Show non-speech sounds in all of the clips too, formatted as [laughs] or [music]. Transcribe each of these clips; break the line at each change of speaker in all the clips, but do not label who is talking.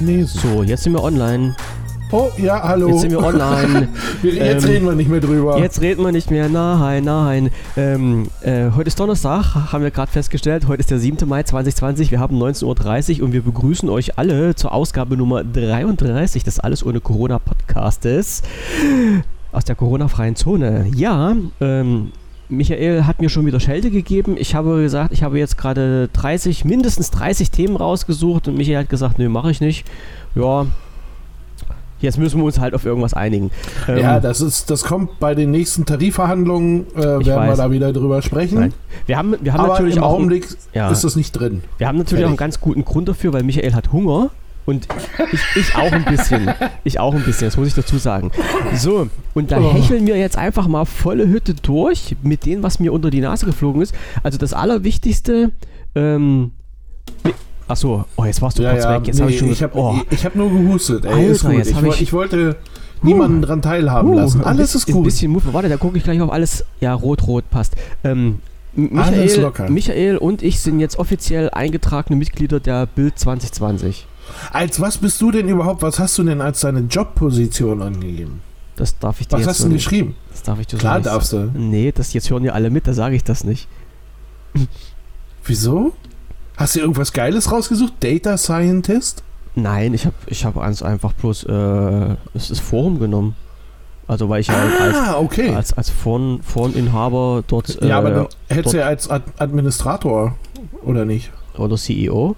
Nee, so, jetzt sind wir online.
Oh, ja, hallo.
Jetzt sind wir online. [laughs]
jetzt ähm, reden wir nicht mehr drüber.
Jetzt reden wir nicht mehr. Nein, nein. Ähm, äh, heute ist Donnerstag, haben wir gerade festgestellt. Heute ist der 7. Mai 2020. Wir haben 19.30 Uhr und wir begrüßen euch alle zur Ausgabe Nummer 33 des Alles ohne Corona Podcastes aus der Corona-freien Zone. Ja, ähm, Michael hat mir schon wieder Schelte gegeben. Ich habe gesagt, ich habe jetzt gerade 30, mindestens 30 Themen rausgesucht und Michael hat gesagt, nö, mache ich nicht. Ja, Jetzt müssen wir uns halt auf irgendwas einigen.
Ähm, ja, das ist, das kommt bei den nächsten Tarifverhandlungen, äh, werden weiß. wir da wieder drüber sprechen. Nein.
Wir haben, wir haben Aber natürlich
im
auch
Augenblick ja. ist das nicht drin.
Wir haben natürlich Fertig. auch einen ganz guten Grund dafür, weil Michael hat Hunger. Und ich, ich auch ein bisschen. Ich auch ein bisschen, das muss ich dazu sagen. So, und da oh. hecheln wir jetzt einfach mal volle Hütte durch mit dem, was mir unter die Nase geflogen ist. Also das Allerwichtigste, ähm, Ach so, oh, jetzt warst du ja, kurz ja, weg. Jetzt nee, habe ich schon.
Ich habe oh. hab nur gehustet. Ey, Alter, ist gut. Jetzt ich, ich, ich wollte niemanden uh, dran teilhaben uh, lassen. Alles ist gut.
Ein bisschen Move. Warte, da gucke ich gleich auf alles. Ja, rot-rot passt. Ähm, Michael, Michael und ich sind jetzt offiziell eingetragene Mitglieder der Bild 2020.
Als was bist du denn überhaupt, was hast du denn als deine Jobposition angegeben?
Das darf ich dir
Was hast du denn geschrieben?
Das darf ich dir
Klar darfst du.
Nee, das jetzt hören ja alle mit, da sage ich das nicht.
Wieso? Hast du irgendwas Geiles rausgesucht? Data Scientist?
Nein, ich habe ich hab einfach bloß äh, es ist Forum genommen. Also weil ich halt ah, als,
okay.
als, als Foren, Foreninhaber dort.
Ja, äh, aber dann hättest du ja als Administrator, oder nicht?
Oder CEO.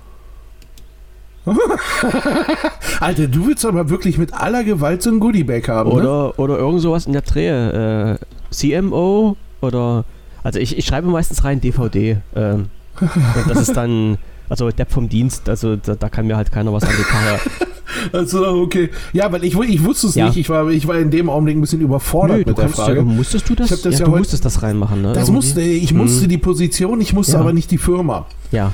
[laughs]
Alter, du willst aber wirklich mit aller Gewalt so ein Goodiebag haben.
Oder, ne? oder irgend sowas in der Drehe. Äh, CMO oder. Also ich, ich schreibe meistens rein DVD. Ähm, und das ist dann. Also Depp vom Dienst, also da, da, kann mir halt keiner was an die Karre. [laughs]
Also, okay. Ja, weil ich, ich wusste es ja. nicht. Ich war, ich war in dem Augenblick ein bisschen überfordert Nö, mit der Frage. Ja,
musstest du das?
das
ja,
ja
du musstest das reinmachen, ne?
Das musste, ich musste hm. die Position, ich musste aber nicht die Firma.
Ja.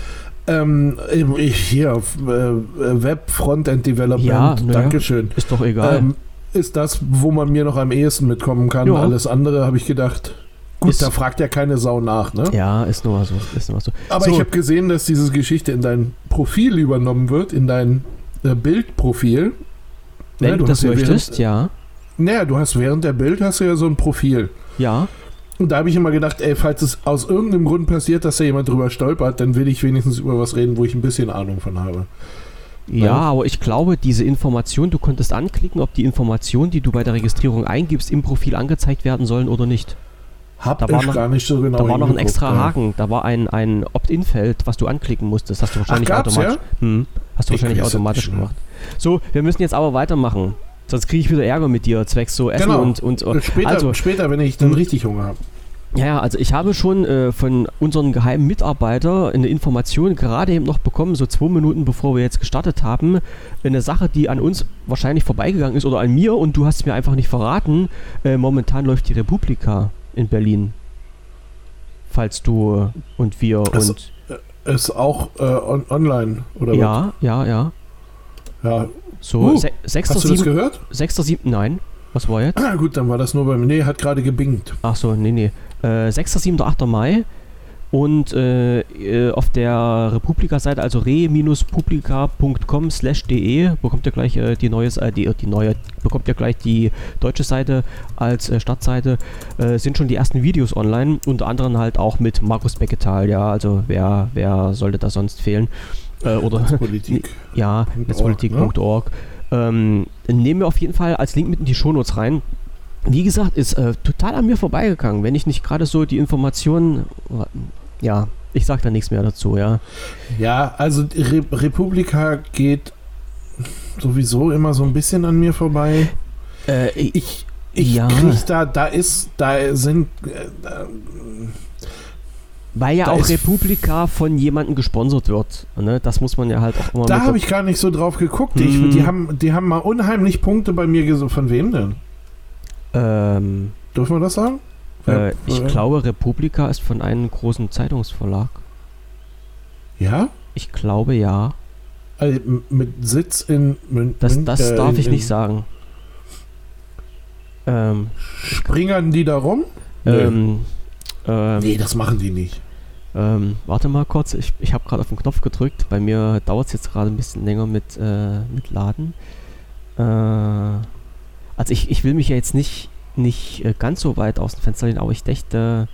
Ähm, ich, hier, äh, Web Frontend Development, ja, Dankeschön.
Ist doch egal. Ähm,
ist das, wo man mir noch am ehesten mitkommen kann. Ja. Alles andere habe ich gedacht. Gut, ist, da fragt ja keine Sau nach, ne?
Ja, ist nur so. Ist nur so.
Aber
so.
ich habe gesehen, dass diese Geschichte in dein Profil übernommen wird, in dein äh, Bildprofil.
Wenn ja, du das möchtest, ja.
Naja, du hast während der Bild hast du ja so ein Profil.
Ja.
Und da habe ich immer gedacht, ey, falls es aus irgendeinem Grund passiert, dass da jemand drüber stolpert, dann will ich wenigstens über was reden, wo ich ein bisschen Ahnung von habe.
Ja, ja, aber ich glaube, diese Information, du konntest anklicken, ob die Informationen, die du bei der Registrierung eingibst, im Profil angezeigt werden sollen oder nicht.
Hab da ich noch, gar nicht so genau
Da war noch ein extra ja. Haken, da war ein, ein Opt-in-Feld, was du anklicken musstest. Hast du wahrscheinlich Ach, automatisch, ja? hm, hast du wahrscheinlich automatisch gemacht. So, wir müssen jetzt aber weitermachen. Sonst kriege ich wieder Ärger mit dir, zwecks so Essen
genau.
und, und, und
später, also, später, wenn ich dann hm. richtig Hunger habe.
Ja, also ich habe schon äh, von unseren geheimen Mitarbeitern eine Information gerade eben noch bekommen, so zwei Minuten bevor wir jetzt gestartet haben. Eine Sache, die an uns wahrscheinlich vorbeigegangen ist oder an mir und du hast es mir einfach nicht verraten. Äh, momentan läuft die Republika in Berlin. Falls du und wir
das
und.
Ist auch äh, on online, oder
Ja, was? ja, ja.
Ja.
So, uh, 6.
Hast du das gehört?
6.7. Nein. Was war jetzt?
Ah, gut, dann war das nur beim. Nee, hat gerade gebingt.
Ach so, nee, nee. Äh, 6., 7., 8. Mai. Und äh, äh, auf der Republika-Seite, also re-publica.com slash de, bekommt ihr gleich äh, die, neues, äh, die, die neue, bekommt ihr gleich die deutsche Seite als äh, Stadtseite, äh, sind schon die ersten Videos online, unter anderem halt auch mit Markus Becketal, ja, also wer, wer sollte da sonst fehlen? Oder
Netzpolitik. [laughs]
ja, netzpolitik.org. Ne? Ähm, nehmen wir auf jeden Fall als Link mit in die Shownotes rein wie gesagt, ist äh, total an mir vorbeigegangen, wenn ich nicht gerade so die Informationen, ja, ich sag da nichts mehr dazu, ja.
Ja, also Re Republika geht sowieso immer so ein bisschen an mir vorbei.
Äh, ich,
ich ja. krieg da, da ist, da sind, äh,
weil ja auch Republika von jemandem gesponsert wird. Ne? Das muss man ja halt auch immer
Da habe ich gar nicht so drauf geguckt. Hm. Ich, die, haben, die haben mal unheimlich Punkte bei mir gesucht. Von wem denn?
Ähm,
Dürfen wir das sagen?
Äh, ich glaube, Republika ist von einem großen Zeitungsverlag.
Ja?
Ich glaube ja.
Also mit Sitz in
München. Das, das äh, darf ich nicht sagen. Ähm,
Springern die da rum?
ähm, ähm,
nee, das machen die nicht.
Ähm, warte mal kurz, ich, ich habe gerade auf den Knopf gedrückt. Bei mir dauert es jetzt gerade ein bisschen länger mit, äh, mit Laden. Äh, also ich, ich will mich ja jetzt nicht, nicht äh, ganz so weit aus dem Fenster lehnen, aber ich dächte,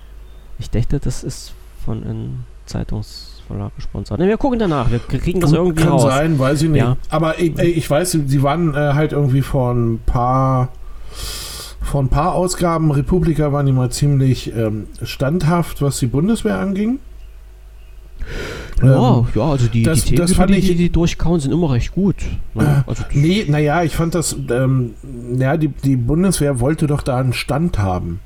ich dächte, das ist von einem Zeitungsverlag gesponsert. Ne, wir gucken danach, wir kriegen das irgendwie
Kann
raus.
sein, weiß ich nicht.
Ja.
Aber ich, ich weiß, sie waren äh, halt irgendwie vor ein paar vor ein paar Ausgaben Republika waren die mal ziemlich ähm, standhaft, was die Bundeswehr anging.
Ja,
Ähm,
ja, also die,
das-
die Themen,
das fand
die,
ich-
die, die durchkauen, sind immer recht gut. Ne? Also das-
Nee, naja, ich fand das, ähm, ja, die, die Bundeswehr wollte doch da einen Stand haben.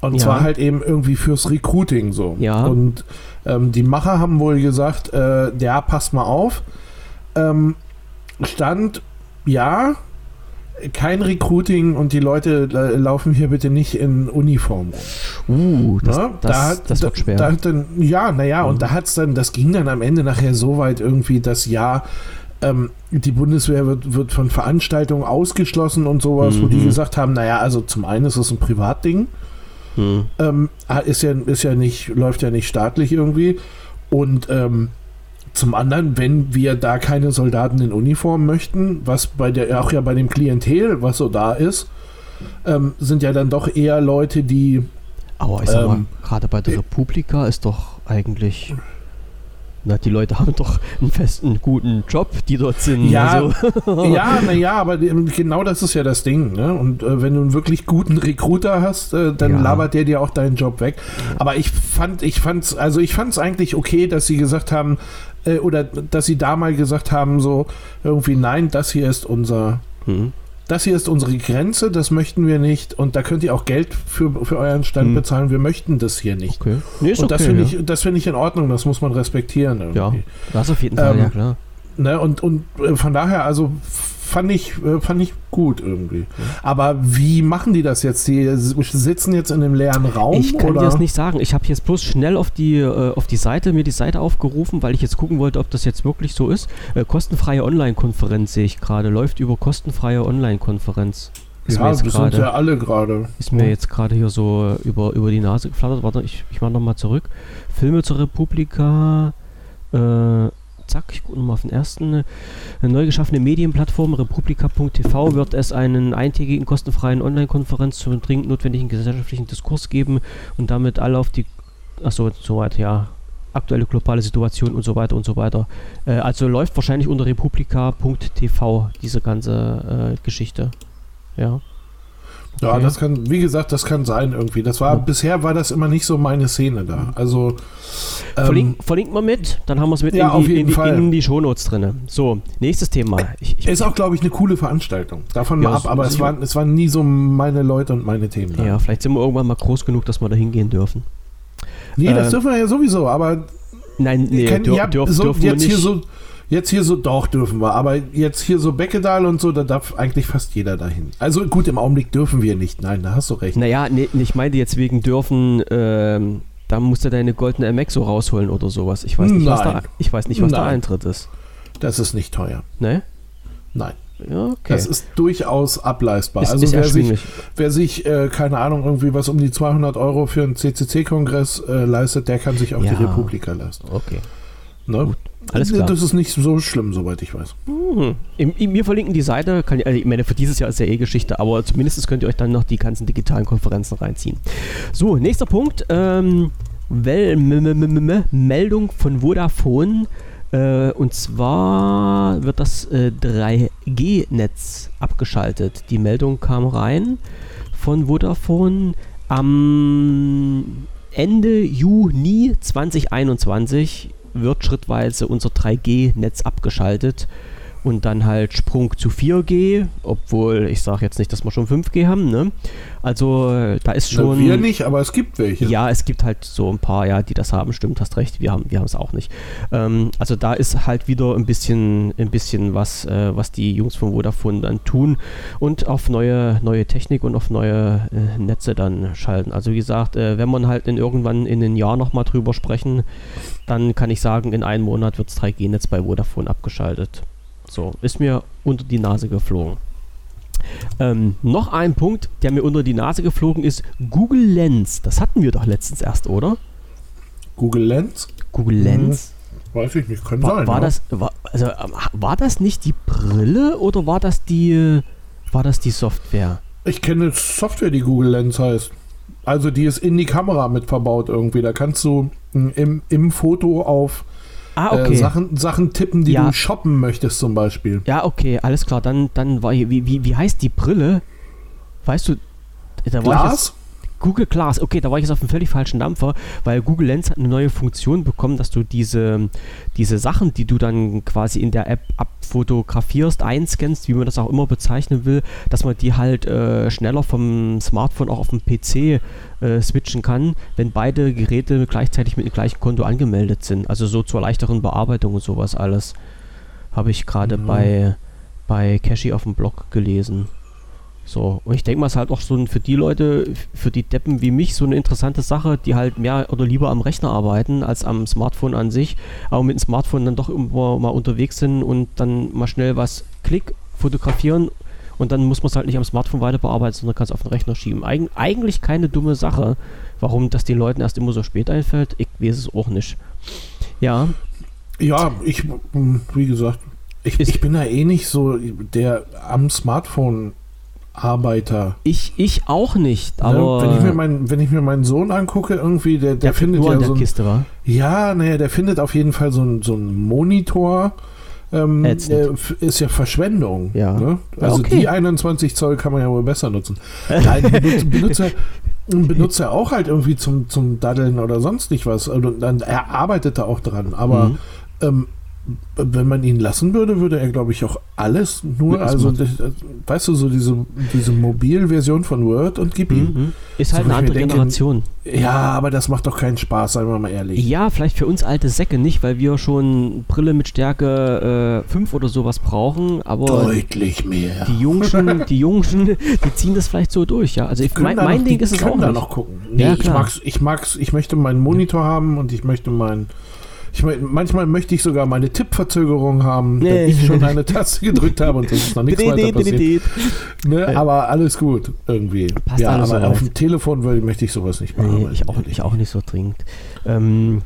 Und
Ja.
zwar halt eben irgendwie fürs Recruiting so.
Ja.
Und ähm, die Macher haben wohl gesagt, äh, ja, passt mal auf. Ähm, Stand, ja, kein Recruiting und die Leute äh, laufen hier bitte nicht in Uniform rum.
uh, das,
Ne?
das,
da hat,
das wird schwer.
Da dann, ja, naja,
Mhm.
und da hat's dann, das ging dann am Ende nachher so weit irgendwie, dass ja, ähm, die Bundeswehr wird, wird von Veranstaltungen ausgeschlossen und sowas, wo die
Mhm.
gesagt haben, naja, also zum einen ist es ein Privatding,
hm.
ähm, ist ja, ist ja nicht, läuft ja nicht staatlich irgendwie. Und ähm, zum anderen, wenn wir da keine Soldaten in Uniform möchten, was bei der, auch ja bei dem Klientel, was so da ist, ähm, sind ja dann doch eher Leute, die
Aber ich sag mal,
Ähm,
gerade bei der Republika ist doch eigentlich. Na, die Leute haben doch einen festen, guten Job, die dort sind.
Ja,
also, [laughs]
ja, naja, aber genau das ist ja das Ding. Ne? Und äh, wenn du einen wirklich guten Recruiter hast, äh, dann
Ja.
labert der dir auch deinen Job weg. Aber ich fand, ich fand's, also ich fand's eigentlich okay, dass sie gesagt haben, äh, oder dass sie da mal gesagt haben, so irgendwie, nein, das hier ist unser,
hm.
das hier ist unsere Grenze, das möchten wir nicht. Und da könnt ihr auch Geld für, für euren Stand
Hm.
bezahlen, wir möchten das hier nicht.
Okay. Nee,
Und das
okay,
finde
ja.
ich, das finde ich in Ordnung, das muss man respektieren.
Ja,
Irgendwie.
das auf jeden Fall,
Ähm,
ja klar.
Ne, und, und äh, von daher, also fand ich, äh, fand ich gut irgendwie. Aber wie machen die das jetzt? Die sitzen jetzt in einem leeren Raum?
Ich kann
oder?
dir das nicht sagen. Ich habe jetzt bloß schnell auf die, äh, auf die Seite, mir die Seite aufgerufen, weil ich jetzt gucken wollte, ob das jetzt wirklich so ist. Äh, kostenfreie Online-Konferenz sehe ich gerade. Läuft über kostenfreie Online-Konferenz. Ist mir
Ja,
jetzt
das sind
gerade.
ja alle gerade.
Ist mir jetzt gerade hier so über, über die Nase geflattert. Warte, ich, ich mache nochmal zurück. Filme zur Republika. Äh, zack, ich gucke nochmal auf den ersten. Eine neu geschaffene Medienplattform republika.tv wird es einen eintägigen kostenfreien Online-Konferenz zum dringend notwendigen gesellschaftlichen Diskurs geben und damit alle auf die. Achso, soweit, ja. Aktuelle globale Situation und so weiter und so weiter. Äh, also läuft wahrscheinlich unter republika.tv diese ganze äh, Geschichte. Ja.
Ja,
Okay.
das kann, wie gesagt, das kann sein irgendwie. Das war,
Ja.
bisher war das immer nicht so meine Szene da. Also, ähm,
Verlink, verlinkt mal mit, dann haben wir es mit
ja,
in,
auf
die,
jeden
in, die,
Fall.
in die Shownotes drin. So, nächstes Thema. Ich, ich,
ist auch, glaube ich, eine coole Veranstaltung. Davon
Ja,
mal ab, aber es waren, es waren nie so meine Leute und meine Themen. da.
ja, vielleicht sind wir irgendwann mal groß genug, dass wir da hingehen dürfen.
Nee, das
Ähm,
dürfen wir ja sowieso, aber
Nein, nee,
Kein-
dür,
ja,
dürf,
so,
dürfen wir
jetzt
nicht.
hier so jetzt hier so doch dürfen wir, aber jetzt hier so Beckedal und so, da darf eigentlich fast jeder dahin. Also gut, im Augenblick dürfen wir nicht. Nein, da hast du recht.
naja, nee, ich meinte jetzt wegen dürfen, ähm, da musst du deine goldene MX so rausholen oder sowas. Ich weiß nicht, was, da,
Nein.
ich weiß nicht, was der
Nein.
Eintritt ist.
Das ist nicht teuer.
Ne?
Nein,
okay.
das ist durchaus ableistbar.
ist,
also
ist
wer sich, wer sich äh, keine Ahnung irgendwie was um die 200 Euro für einen CCC-Kongress äh, leistet, der kann sich auch
Ja.
die Republika leisten.
Okay.
Ne?
Gut, alles klar.
Das ist nicht so schlimm, soweit ich weiß.
Hm. Im, im, wir verlinken die Seite. Kann, also ich meine, für dieses Jahr ist ja eh Geschichte, aber zumindest könnt ihr euch dann noch die ganzen digitalen Konferenzen reinziehen. So, nächster Punkt. Ähm, Wel m -m -m -m -m Meldung von Vodafone. Äh, und zwar wird das äh, 3G-Netz abgeschaltet. Die Meldung kam rein von Vodafone am Ende Juni 2021 wird schrittweise unser 3G-Netz abgeschaltet und dann halt Sprung zu 4G, obwohl ich sage jetzt nicht, dass wir schon 5G haben, ne? Also äh, da ist
Na,
schon
wir nicht, aber es gibt welche.
ja, es gibt halt so ein paar, ja, die das haben, stimmt, hast recht, wir haben wir haben es auch nicht. Ähm, also da ist halt wieder ein bisschen ein bisschen was äh, was die Jungs von Vodafone dann tun und auf neue neue Technik und auf neue äh, Netze dann schalten. Also wie gesagt, äh, wenn man halt in irgendwann in ein Jahr nochmal drüber sprechen, dann kann ich sagen, in einem Monat wird das 3G-Netz bei Vodafone abgeschaltet. So, ist mir unter die Nase geflogen. Ähm, noch ein Punkt, der mir unter die Nase geflogen ist: Google Lens. Das hatten wir doch letztens erst, oder?
Google Lens?
Google Lens?
Hm, weiß ich nicht, kann
War,
sein.
war
ja.
das, war, also, ähm, war das nicht die Brille oder war das die, war das die Software?
Ich kenne Software, die Google Lens heißt. Also die ist in die Kamera mit verbaut irgendwie. Da kannst du mm, im, im Foto auf
Ah, okay.
äh, Sachen, Sachen tippen, die
Ja.
du shoppen möchtest zum Beispiel.
Ja, okay, alles klar. Dann, dann war hier, wie, wie, wie heißt die Brille? Weißt du, da war
Glas?
Google Glass, okay, da war ich jetzt auf einem völlig falschen Dampfer, weil Google Lens hat eine neue Funktion bekommen, dass du diese, diese Sachen, die du dann quasi in der App abfotografierst, einscannst, wie man das auch immer bezeichnen will, dass man die halt äh, schneller vom Smartphone auch auf dem PC äh, switchen kann, wenn beide Geräte gleichzeitig mit dem gleichen Konto angemeldet sind. Also so zur leichteren Bearbeitung und sowas alles. Habe ich gerade
Mhm.
bei, bei Cashy auf dem Blog gelesen. So, und ich denke mal, es ist halt auch so ein, für die Leute, für die Deppen wie mich, so eine interessante Sache, die halt mehr oder lieber am Rechner arbeiten als am Smartphone an sich, aber mit dem Smartphone dann doch irgendwo mal unterwegs sind und dann mal schnell was klick, fotografieren und dann muss man es halt nicht am Smartphone weiter bearbeiten, sondern kann es auf den Rechner schieben. Eig eigentlich keine dumme Sache. Warum das den Leuten erst immer so spät einfällt, ich weiß es auch nicht. Ja,
Ja, ich, mm, wie gesagt, ich, ich bin da eh nicht so der am Smartphone Arbeiter.
ich, ich auch nicht,
Ne?
aber
wenn, ich mir mein, wenn ich mir meinen Sohn angucke, irgendwie, der, der,
der
findet ja so ein,
Kiste war.
Ja, naja, der findet auf jeden Fall so ein, so ein Monitor. Ähm, äh, ist ja Verschwendung.
Ja.
Ne? Also
okay.
die 21 Zoll kann man ja wohl besser nutzen. Nein, benutze, benutze, benutze auch halt irgendwie zum, zum Daddeln oder sonst nicht was. Und dann, er arbeitet da auch dran. Aber
Mhm.
ähm, wenn man ihn lassen würde, würde er, glaube ich, auch alles nur,
Mit dem
also das, weißt du, so diese, diese Mobilversion von Word und gib ihm.
Mhm. Ist halt
So,
eine
ich
andere
denke,
Generation.
Ja, aber das macht doch keinen Spaß, seien wir mal ehrlich.
Ja, vielleicht für uns alte Säcke nicht, weil wir schon Brille mit Stärke 5 oder sowas brauchen, aber
Deutlich mehr.
die Jungschen, die Jungschen, [laughs] die ziehen das vielleicht so durch, ja. Also ich, mein,
da
mein
noch,
Ding ist es auch
da
nicht.
noch gucken. Nee,
Ja,
ich mag's, ich mag's, ich möchte meinen Monitor haben und ich möchte mein ich mein, manchmal möchte ich sogar meine Tippverzögerung haben,
Nee.
wenn ich schon eine Taste gedrückt habe und es ist noch nichts weiter passiert. Ne? Aber alles gut irgendwie.
Passt
ja,
alles
aber auf dem Telefon will, möchte ich sowas nicht machen.
Nee, ich auch, ich auch nicht so dringend. Ähm,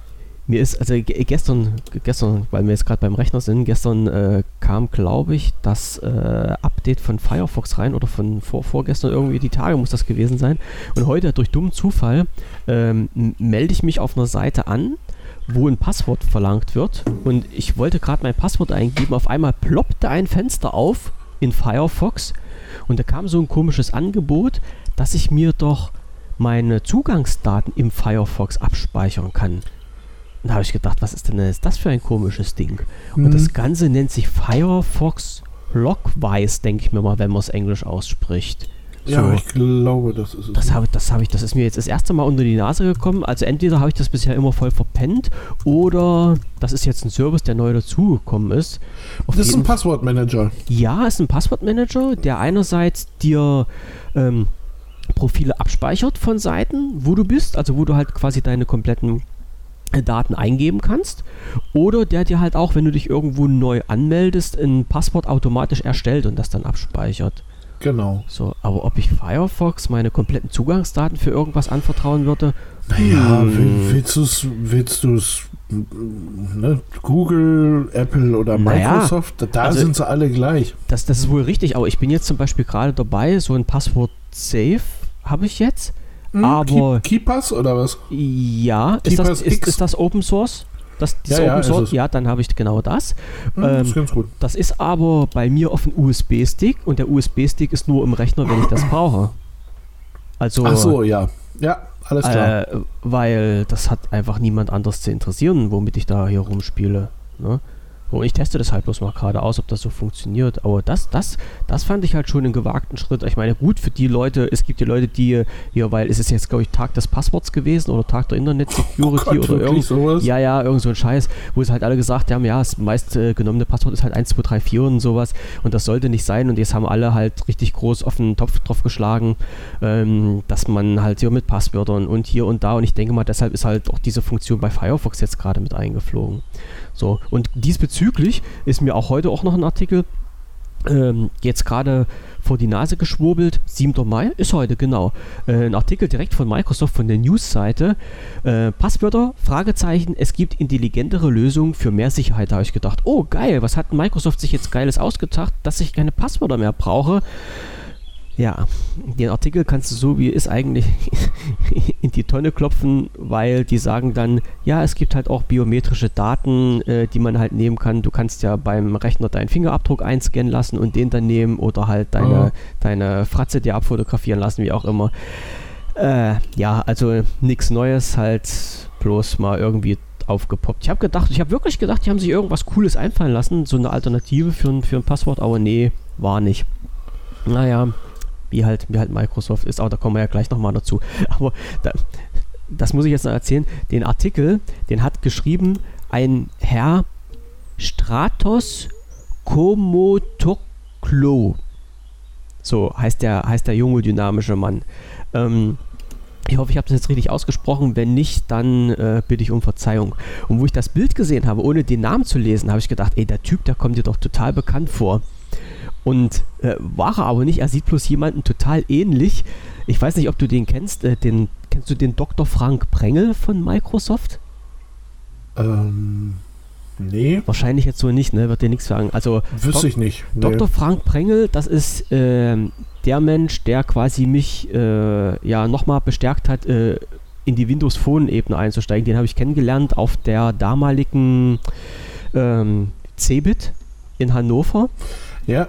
mir ist, also ge- gestern, gestern, weil wir jetzt gerade beim Rechner sind, gestern äh, kam, glaube ich, das äh, Update von Firefox rein oder von vor, vorgestern irgendwie, die Tage muss das gewesen sein. Und heute durch dummen Zufall ähm, melde ich mich auf einer Seite an, wo ein Passwort verlangt wird. Und ich wollte gerade mein Passwort eingeben. Auf einmal ploppte ein Fenster auf in Firefox und da kam so ein komisches Angebot, dass ich mir doch meine Zugangsdaten im Firefox abspeichern kann. Und da habe ich gedacht, was ist denn jetzt das für ein komisches Ding? Und
Mhm.
das Ganze nennt sich Firefox Logwise, denke ich mir mal, wenn man es Englisch ausspricht.
Ja,
So.
ich glaube, das ist es.
Das habe ich, das habe ich, das ist mir jetzt das erste Mal unter die Nase gekommen. Also entweder habe ich das bisher immer voll verpennt oder das ist jetzt ein Service, der neu dazugekommen ist. Auf
das ist ein Passwortmanager.
ja, ist ein Passwortmanager, der einerseits dir ähm, Profile abspeichert von Seiten, wo du bist, also wo du halt quasi deine kompletten äh, Daten eingeben kannst. Oder der dir halt auch, wenn du dich irgendwo neu anmeldest, ein Passwort automatisch erstellt und das dann abspeichert.
Genau.
So, aber ob ich Firefox meine kompletten Zugangsdaten für irgendwas anvertrauen würde,
Naja,
Hm.
will- willst du es, willst du es, ne? Google, Apple oder
Naja,
Microsoft, da
also-
sind sie alle gleich.
das, das ist wohl richtig. Aber ich bin jetzt zum Beispiel gerade dabei, so ein Passwort Safe habe ich jetzt.
Hm,
aber-
Keep, Keepers oder was?
Ja, ist das, ist, ist das Open Source? Das, das
Ja, ja, ist
Source?
es.
Ja, dann habe ich genau das.
Hm,
Ähm,
ist ganz gut.
Das ist aber bei mir auf dem USB-Stick und der USB-Stick ist nur im Rechner, wenn ich das brauche. Also,
Ach so, ja. Ja, alles klar.
äh, weil das hat einfach niemand anders zu interessieren, womit ich da hier rumspiele. Ne? Und ich teste das halt bloß mal gerade aus, ob das so funktioniert. Aber das, das, das fand ich halt schon einen gewagten Schritt. Ich meine, gut für die Leute, es gibt ja Leute, die hier, weil es ist jetzt, glaube ich, Tag des Passworts gewesen oder Tag der Internet Security
Oh
oder irgend,
sowas?
ja, ja, irgend so ein Scheiß, wo es halt alle gesagt haben, ja, das meist äh, genommene Passwort ist halt 1, 2, 3, 4 und sowas und das sollte nicht sein und jetzt haben alle halt richtig groß auf den Topf drauf geschlagen, ähm, dass man halt hier mit Passwörtern und hier und da und ich denke mal, deshalb ist halt auch diese Funktion bei Firefox jetzt gerade mit eingeflogen. So, und diesbezüglich ist mir auch heute auch noch ein Artikel ähm, jetzt gerade vor die Nase geschwurbelt. 7. Mai ist heute, genau. Äh, ein Artikel direkt von Microsoft von der News-Seite. Äh, Passwörter, Fragezeichen, es gibt intelligentere Lösungen für mehr Sicherheit. Da habe ich gedacht, oh geil, was hat Microsoft sich jetzt Geiles ausgedacht, dass ich keine Passwörter mehr brauche. Ja, den Artikel kannst du so wie ist eigentlich [laughs] in die Tonne klopfen, weil die sagen dann, ja, es gibt halt auch biometrische Daten, äh, die man halt nehmen kann. Du kannst ja beim Rechner deinen Fingerabdruck einscannen lassen und den dann nehmen oder halt deine, oh. deine Fratze dir abfotografieren lassen, wie auch immer. Äh, ja, also nichts Neues, halt bloß mal irgendwie aufgepoppt. Ich habe gedacht, ich habe wirklich gedacht, die haben sich irgendwas Cooles einfallen lassen, so eine Alternative für, für ein Passwort, aber nee, war nicht. Naja, wie halt, wie halt Microsoft ist, aber da kommen wir ja gleich nochmal dazu. [laughs] Aber da, das muss ich jetzt noch erzählen. Den Artikel, den hat geschrieben ein Herr Stratos Komotoklo. So heißt der, heißt der junge, dynamische Mann. Ähm, ich hoffe, ich habe das jetzt richtig ausgesprochen. Wenn nicht, dann äh, bitte ich um Verzeihung. Und wo ich das Bild gesehen habe, ohne den Namen zu lesen, habe ich gedacht, ey, der Typ, der kommt dir doch total bekannt vor. Und äh, war er aber nicht, er sieht bloß jemanden total ähnlich. Ich weiß nicht, ob du den kennst. Äh, den, kennst du den Dr. Frank Prengel von Microsoft?
Ähm, nee.
Wahrscheinlich jetzt so nicht, ne? Wird dir nichts sagen. Also,
Wüsste ich nicht.
Nee. Dr. Frank Prengel, das ist äh, der Mensch, der quasi mich äh, ja nochmal bestärkt hat, äh, in die Windows Phone-Ebene einzusteigen. Den habe ich kennengelernt auf der damaligen ähm, Cebit in Hannover.
Ja.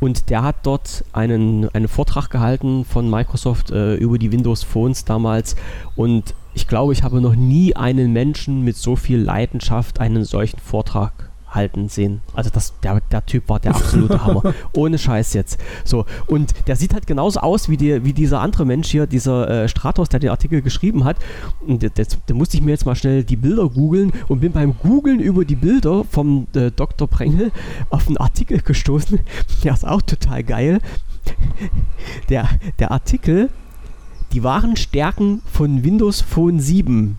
Und der hat dort einen, einen Vortrag gehalten von Microsoft äh, über die Windows Phones damals. Und ich glaube, ich habe noch nie einen Menschen mit so viel Leidenschaft einen solchen Vortrag halten sehen. Also das, der, der Typ war der absolute Hammer. [laughs] Ohne Scheiß jetzt. So, und der sieht halt genauso aus wie, die, wie dieser andere Mensch hier, dieser äh, Stratos, der den Artikel geschrieben hat. Und da musste ich mir jetzt mal schnell die Bilder googeln und bin beim Googeln über die Bilder vom äh, Dr. Prengel auf einen Artikel gestoßen. [laughs] Der ist auch total geil. Der, der Artikel, die wahren Stärken von Windows Phone 7.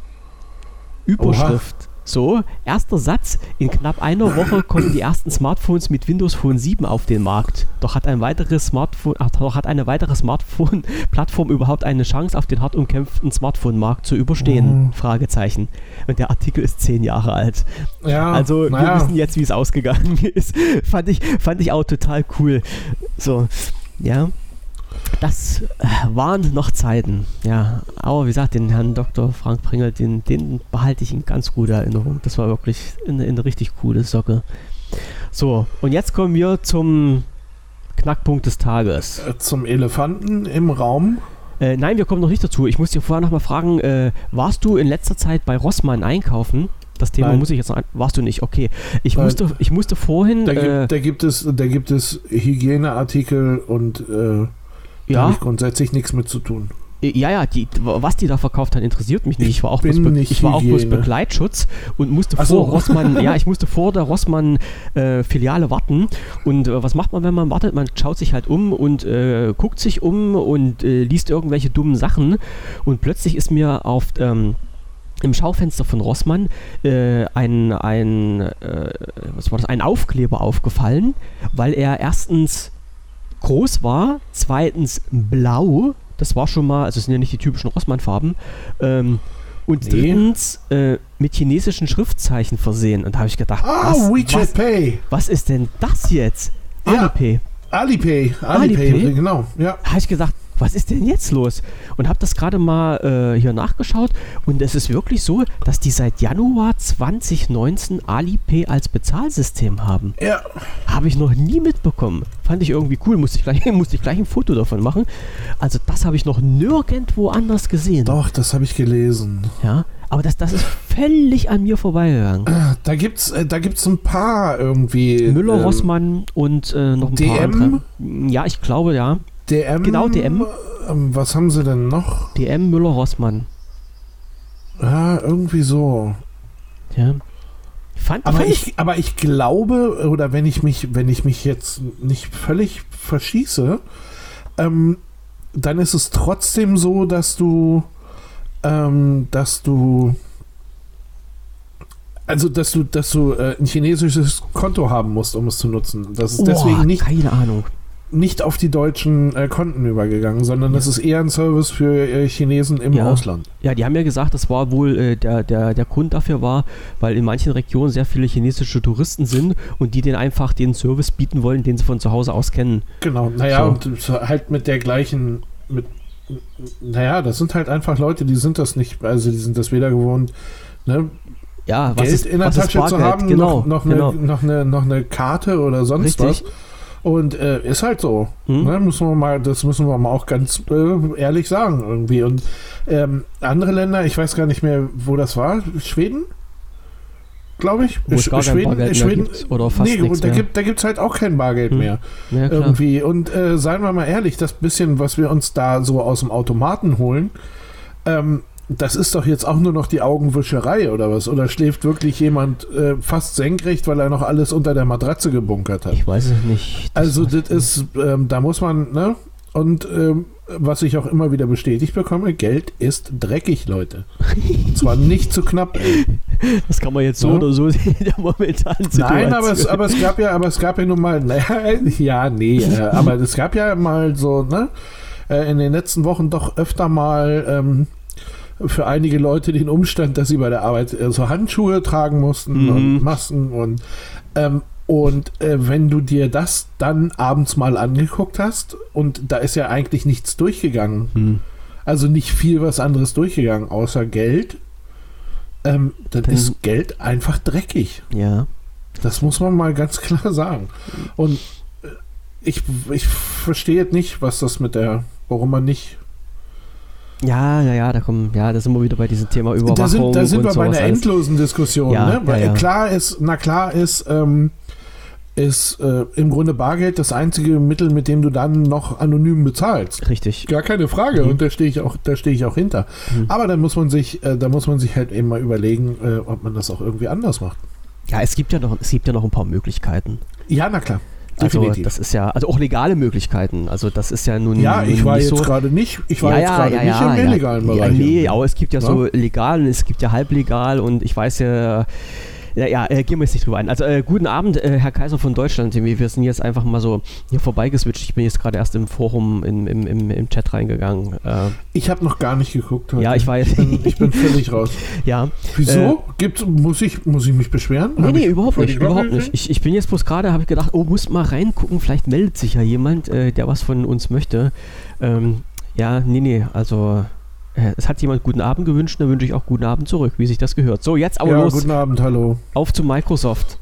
Überschrift. Oha. So, erster Satz. In knapp einer Woche kommen die ersten Smartphones mit Windows Phone 7 auf den Markt. Doch hat, ein weiteres Smartphone, doch hat eine weitere Smartphone-Plattform überhaupt eine Chance, auf den hart umkämpften Smartphone-Markt zu überstehen? Oh. Fragezeichen. Und der Artikel ist zehn Jahre alt. Ja, also wir ja. wissen jetzt, wie es ausgegangen [laughs] ist. fand, ich, fand ich auch total cool. So, ja. Das äh, waren noch Zeiten, ja. Aber wie gesagt, den Herrn Dr. Frank Pringel, den, den behalte ich in ganz guter Erinnerung. Das war wirklich eine, eine richtig coole Socke. So, und jetzt kommen wir zum Knackpunkt des Tages.
Äh, zum Elefanten im Raum.
Äh, nein, wir kommen noch nicht dazu. Ich muss dir vorher noch mal fragen, äh, warst du in letzter Zeit bei Rossmann einkaufen? Das Thema Nein. muss ich jetzt noch ein Warst du nicht? Okay. Ich, musste, ich musste vorhin.
Da, äh, gibt, da, gibt, es, da gibt es Hygieneartikel und äh, ja. Da habe ich grundsätzlich nichts mit zu tun.
Ja, ja, die, was die da verkauft haben, interessiert mich nicht. Ich war auch, bloß, be ich war auch bloß Begleitschutz und musste Ach vor so. Rossmann, [laughs] ja, ich musste vor der Rossmann-Filiale äh, warten. Und äh, was macht man, wenn man wartet? Man schaut sich halt um und äh, guckt sich um und äh, liest irgendwelche dummen Sachen. Und plötzlich ist mir auf ähm, im Schaufenster von Rossmann äh, ein, ein, äh, was war das, ein Aufkleber aufgefallen, weil er erstens groß war, zweitens blau, das war schon mal, also es sind ja nicht die typischen Rossmann-Farben, ähm, und nee. drittens äh, mit chinesischen Schriftzeichen versehen. Und da habe ich gedacht,
ah, was, WeChat was, Pay.
was ist denn das jetzt?
Ja. Alipay. Alipay, Alipay, Alipay? genau. Ja.
Habe ich gedacht, was ist denn jetzt los? Und habe das gerade mal äh, hier nachgeschaut und es ist wirklich so, dass die seit Januar 2019 Alipay als Bezahlsystem haben.
Ja.
Habe ich noch nie mitbekommen. Fand ich irgendwie cool, musste ich gleich, [laughs] musste ich gleich ein Foto davon machen. Also das habe ich noch nirgendwo anders gesehen.
Doch, das habe ich gelesen.
Ja, aber das, das ist völlig an mir vorbeigegangen.
Da gibt's, äh, da gibt's ein paar irgendwie.
Müller, ähm, Rossmann und äh, noch ein DM? paar andere. Ja, ich glaube ja.
DM.
Genau, DM.
Ähm, was haben sie denn noch?
DM Müller-Rossmann.
Ja, irgendwie so.
Ja.
Fand, aber, fand ich, ich, aber ich glaube, oder wenn ich mich, wenn ich mich jetzt nicht völlig verschieße, ähm, dann ist es trotzdem so, dass du, ähm, dass du also, dass du, dass du äh, ein chinesisches Konto haben musst, um es zu nutzen. Das ist
Oh,
deswegen nicht,
keine Ahnung.
Nicht auf die deutschen äh, Konten übergegangen, sondern das ist eher ein Service für äh, Chinesen im
Ja.
Ausland.
Ja, die haben ja gesagt, das war wohl äh, der, der, der Grund dafür war, weil in manchen Regionen sehr viele chinesische Touristen sind und die denen einfach den Service bieten wollen, den sie von zu Hause aus kennen.
Genau, naja,
So.
und halt mit der gleichen, mit, naja, das sind halt einfach Leute, die sind das nicht, also die sind das weder gewohnt, ne,
Ja, was
Geld
ist,
in der Tasche zu haben,
Genau,
noch, noch,
genau.
eine, noch, eine, noch eine Karte oder sonst
Richtig.
was. Und äh, ist halt so.
Hm?
Ne, müssen wir mal, das müssen wir mal auch ganz äh, ehrlich sagen irgendwie. Und ähm, andere Länder, ich weiß gar nicht mehr, wo das war, Schweden? Glaube ich.
Wo es gar kein Bargeld mehr
Schweden
gibt oder fast
nee, da gibt da gibt's halt auch kein Bargeld
Hm.
mehr.
Ja.
Irgendwie. Und äh, seien wir mal ehrlich, das bisschen, was wir uns da so aus dem Automaten holen, ähm, das ist doch jetzt auch nur noch die Augenwischerei oder was? Oder schläft wirklich jemand äh, fast senkrecht, weil er noch alles unter der Matratze gebunkert hat?
Ich weiß es nicht.
Also
weiß
das ist, ähm, da muss man, ne? Und ähm, was ich auch immer wieder bestätigt bekomme, Geld ist dreckig, Leute. Und zwar nicht zu knapp. Ey. [laughs]
Das kann man jetzt so
Ja.
oder so sehen in der momentanen Situation.
Nein, aber es, aber es gab ja, aber es gab ja nun mal, [laughs] naja, ja, nee, äh, aber es gab ja mal so, ne, äh, in den letzten Wochen doch öfter mal ähm, für einige Leute den Umstand, dass sie bei der Arbeit äh, so Handschuhe tragen mussten
Mhm.
und Masken und ähm, und äh, wenn du dir das dann abends mal angeguckt hast und da ist ja eigentlich nichts durchgegangen,
Hm.
also nicht viel was anderes durchgegangen, außer Geld, ähm, dann
Dann-
ist Geld einfach dreckig.
Ja.
Das muss man mal ganz klar sagen. Und äh, ich, ich verstehe nicht, was das mit der, warum man nicht.
Ja, ja, ja, da kommen, ja, da sind wir wieder bei diesem Thema Überwachung.
Da sind, da sind
und
wir bei einer endlosen Diskussion.
Ja,
ne? Weil
ja, ja.
klar ist, na klar ist, ähm, ist äh, im Grunde Bargeld das einzige Mittel, mit dem du dann noch anonym bezahlst.
Richtig.
Gar keine Frage.
Mhm.
Und da stehe ich auch, da stehe ich auch hinter.
Mhm.
Aber dann muss man sich, äh, da muss man sich halt eben mal überlegen, äh, ob man das auch irgendwie anders macht.
Ja, es gibt ja noch, es gibt ja noch ein paar Möglichkeiten.
Ja, na klar.
Also
Definitiv.
das ist ja, also auch legale Möglichkeiten. Also das ist ja nun.
ja, ich war
nicht
jetzt
so,
gerade nicht, ich war
ja,
jetzt
ja,
gerade
ja,
nicht
ja,
im illegalen. Bereich.
Ja, nee, aber es gibt ja,
Ja?
so legal und es gibt ja halblegal und ich weiß ja. Ja, ja äh, gehen wir jetzt nicht drüber ein. Also, äh, guten Abend, äh, Herr Kaiser von Deutschland. Wir sind jetzt einfach mal so hier vorbeigeswitcht. Ich bin jetzt gerade erst im Forum, im, im, im, im Chat reingegangen. Äh,
Ich habe noch gar nicht geguckt heute.
Ja, ich weiß.
Ich bin, ich bin völlig raus. [laughs]
ja.
Wieso? Gibt's, muss, ich, muss ich mich beschweren?
Nee,
Hab
nee, überhaupt nicht, überhaupt nicht. Ich, ich bin jetzt bloß gerade, habe ich gedacht, oh, muss mal reingucken, vielleicht meldet sich ja jemand, äh, der was von uns möchte. Ähm, ja, nee, nee, also äh, es hat jemand guten Abend gewünscht, dann wünsche ich auch guten Abend zurück, wie sich das gehört. So, jetzt aber
Ja,
los,
guten Abend, hallo.
auf zu Microsoft.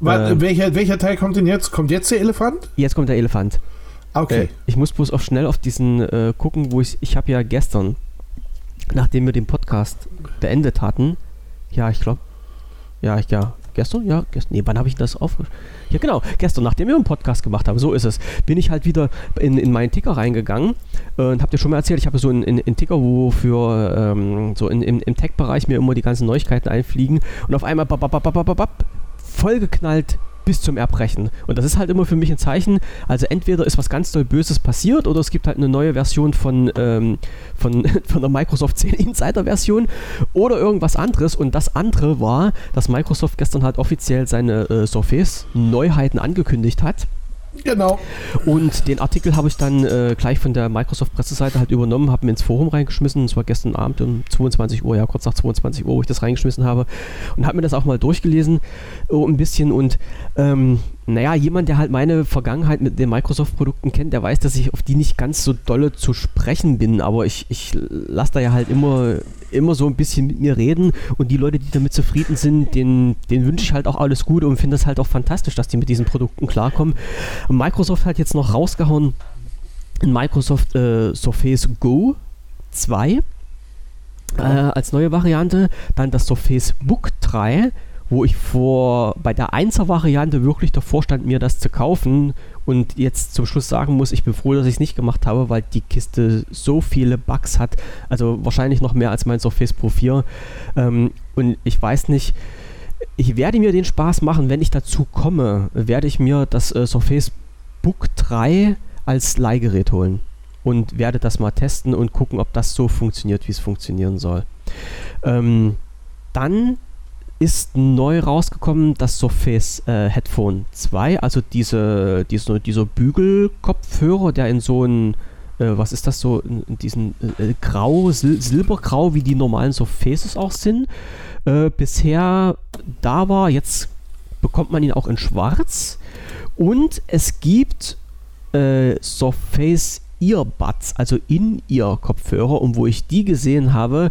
Wa-
Äh.
welcher, welcher Teil kommt denn jetzt? Kommt jetzt der Elefant?
Jetzt kommt der Elefant.
Okay.
Äh, ich muss bloß auch schnell auf diesen äh, gucken, wo ich, ich habe ja gestern, nachdem wir den Podcast beendet hatten, ja, ich glaube, ja, ich, ja, gestern, ja, gestern, nee, wann habe ich das aufgeschrieben? Ja, genau, gestern, nachdem wir einen Podcast gemacht haben, so ist es, bin ich halt wieder in, in meinen Ticker reingegangen äh, und habt ihr schon mal erzählt, ich habe so einen, einen, einen Ticker, wo für ähm, so in, im, im Tech-Bereich mir immer die ganzen Neuigkeiten einfliegen und auf einmal bap, bap, bap, bap, bap, bap, vollgeknallt bis zum Erbrechen. Und das ist halt immer für mich ein Zeichen, also entweder ist was ganz doll Böses passiert oder es gibt halt eine neue Version von, ähm, von, [laughs] von der Microsoft 10 Insider Version oder irgendwas anderes. Und das andere war, dass Microsoft gestern halt offiziell seine äh, Surface Neuheiten angekündigt hat.
Genau.
Und den Artikel habe ich dann äh, gleich von der Microsoft-Presseseite halt übernommen, habe ihn ins Forum reingeschmissen. Das war gestern Abend um 22 Uhr, ja, kurz nach 22 Uhr, wo ich das reingeschmissen habe. Und habe mir das auch mal durchgelesen, oh, ein bisschen. Und ähm, naja, jemand, der halt meine Vergangenheit mit den Microsoft-Produkten kennt, der weiß, dass ich auf die nicht ganz so dolle zu sprechen bin. Aber ich, ich lasse da ja halt immer, immer so ein bisschen mit mir reden. Und die Leute, die damit zufrieden sind, denen, denen wünsche ich halt auch alles Gute und finde es halt auch fantastisch, dass die mit diesen Produkten klarkommen. Microsoft hat jetzt noch rausgehauen ein Microsoft äh, Surface Go 2 äh, als neue Variante. Dann das Surface Book 3, wo ich vor bei der 1er Variante wirklich davor stand, mir das zu kaufen und jetzt zum Schluss sagen muss, ich bin froh, dass ich es nicht gemacht habe, weil die Kiste so viele Bugs hat. Also wahrscheinlich noch mehr als mein Surface Pro 4. Ähm, und ich weiß nicht, ich werde mir den Spaß machen, wenn ich dazu komme, werde ich mir das äh, Surface Book 3 als Leihgerät holen und werde das mal testen und gucken, ob das so funktioniert, wie es funktionieren soll. Ähm, dann ist neu rausgekommen das Surface äh, Headphone 2, also diese, diese, dieser Bügelkopfhörer, der in so ein, äh, was ist das so, in, in diesen äh, grau, sil silbergrau, wie die normalen Surfaces auch sind, äh, bisher da war. Jetzt bekommt man ihn auch in schwarz. Und es gibt äh, Surface Earbuds, also In-Ear-Kopfhörer. Und wo ich die gesehen habe,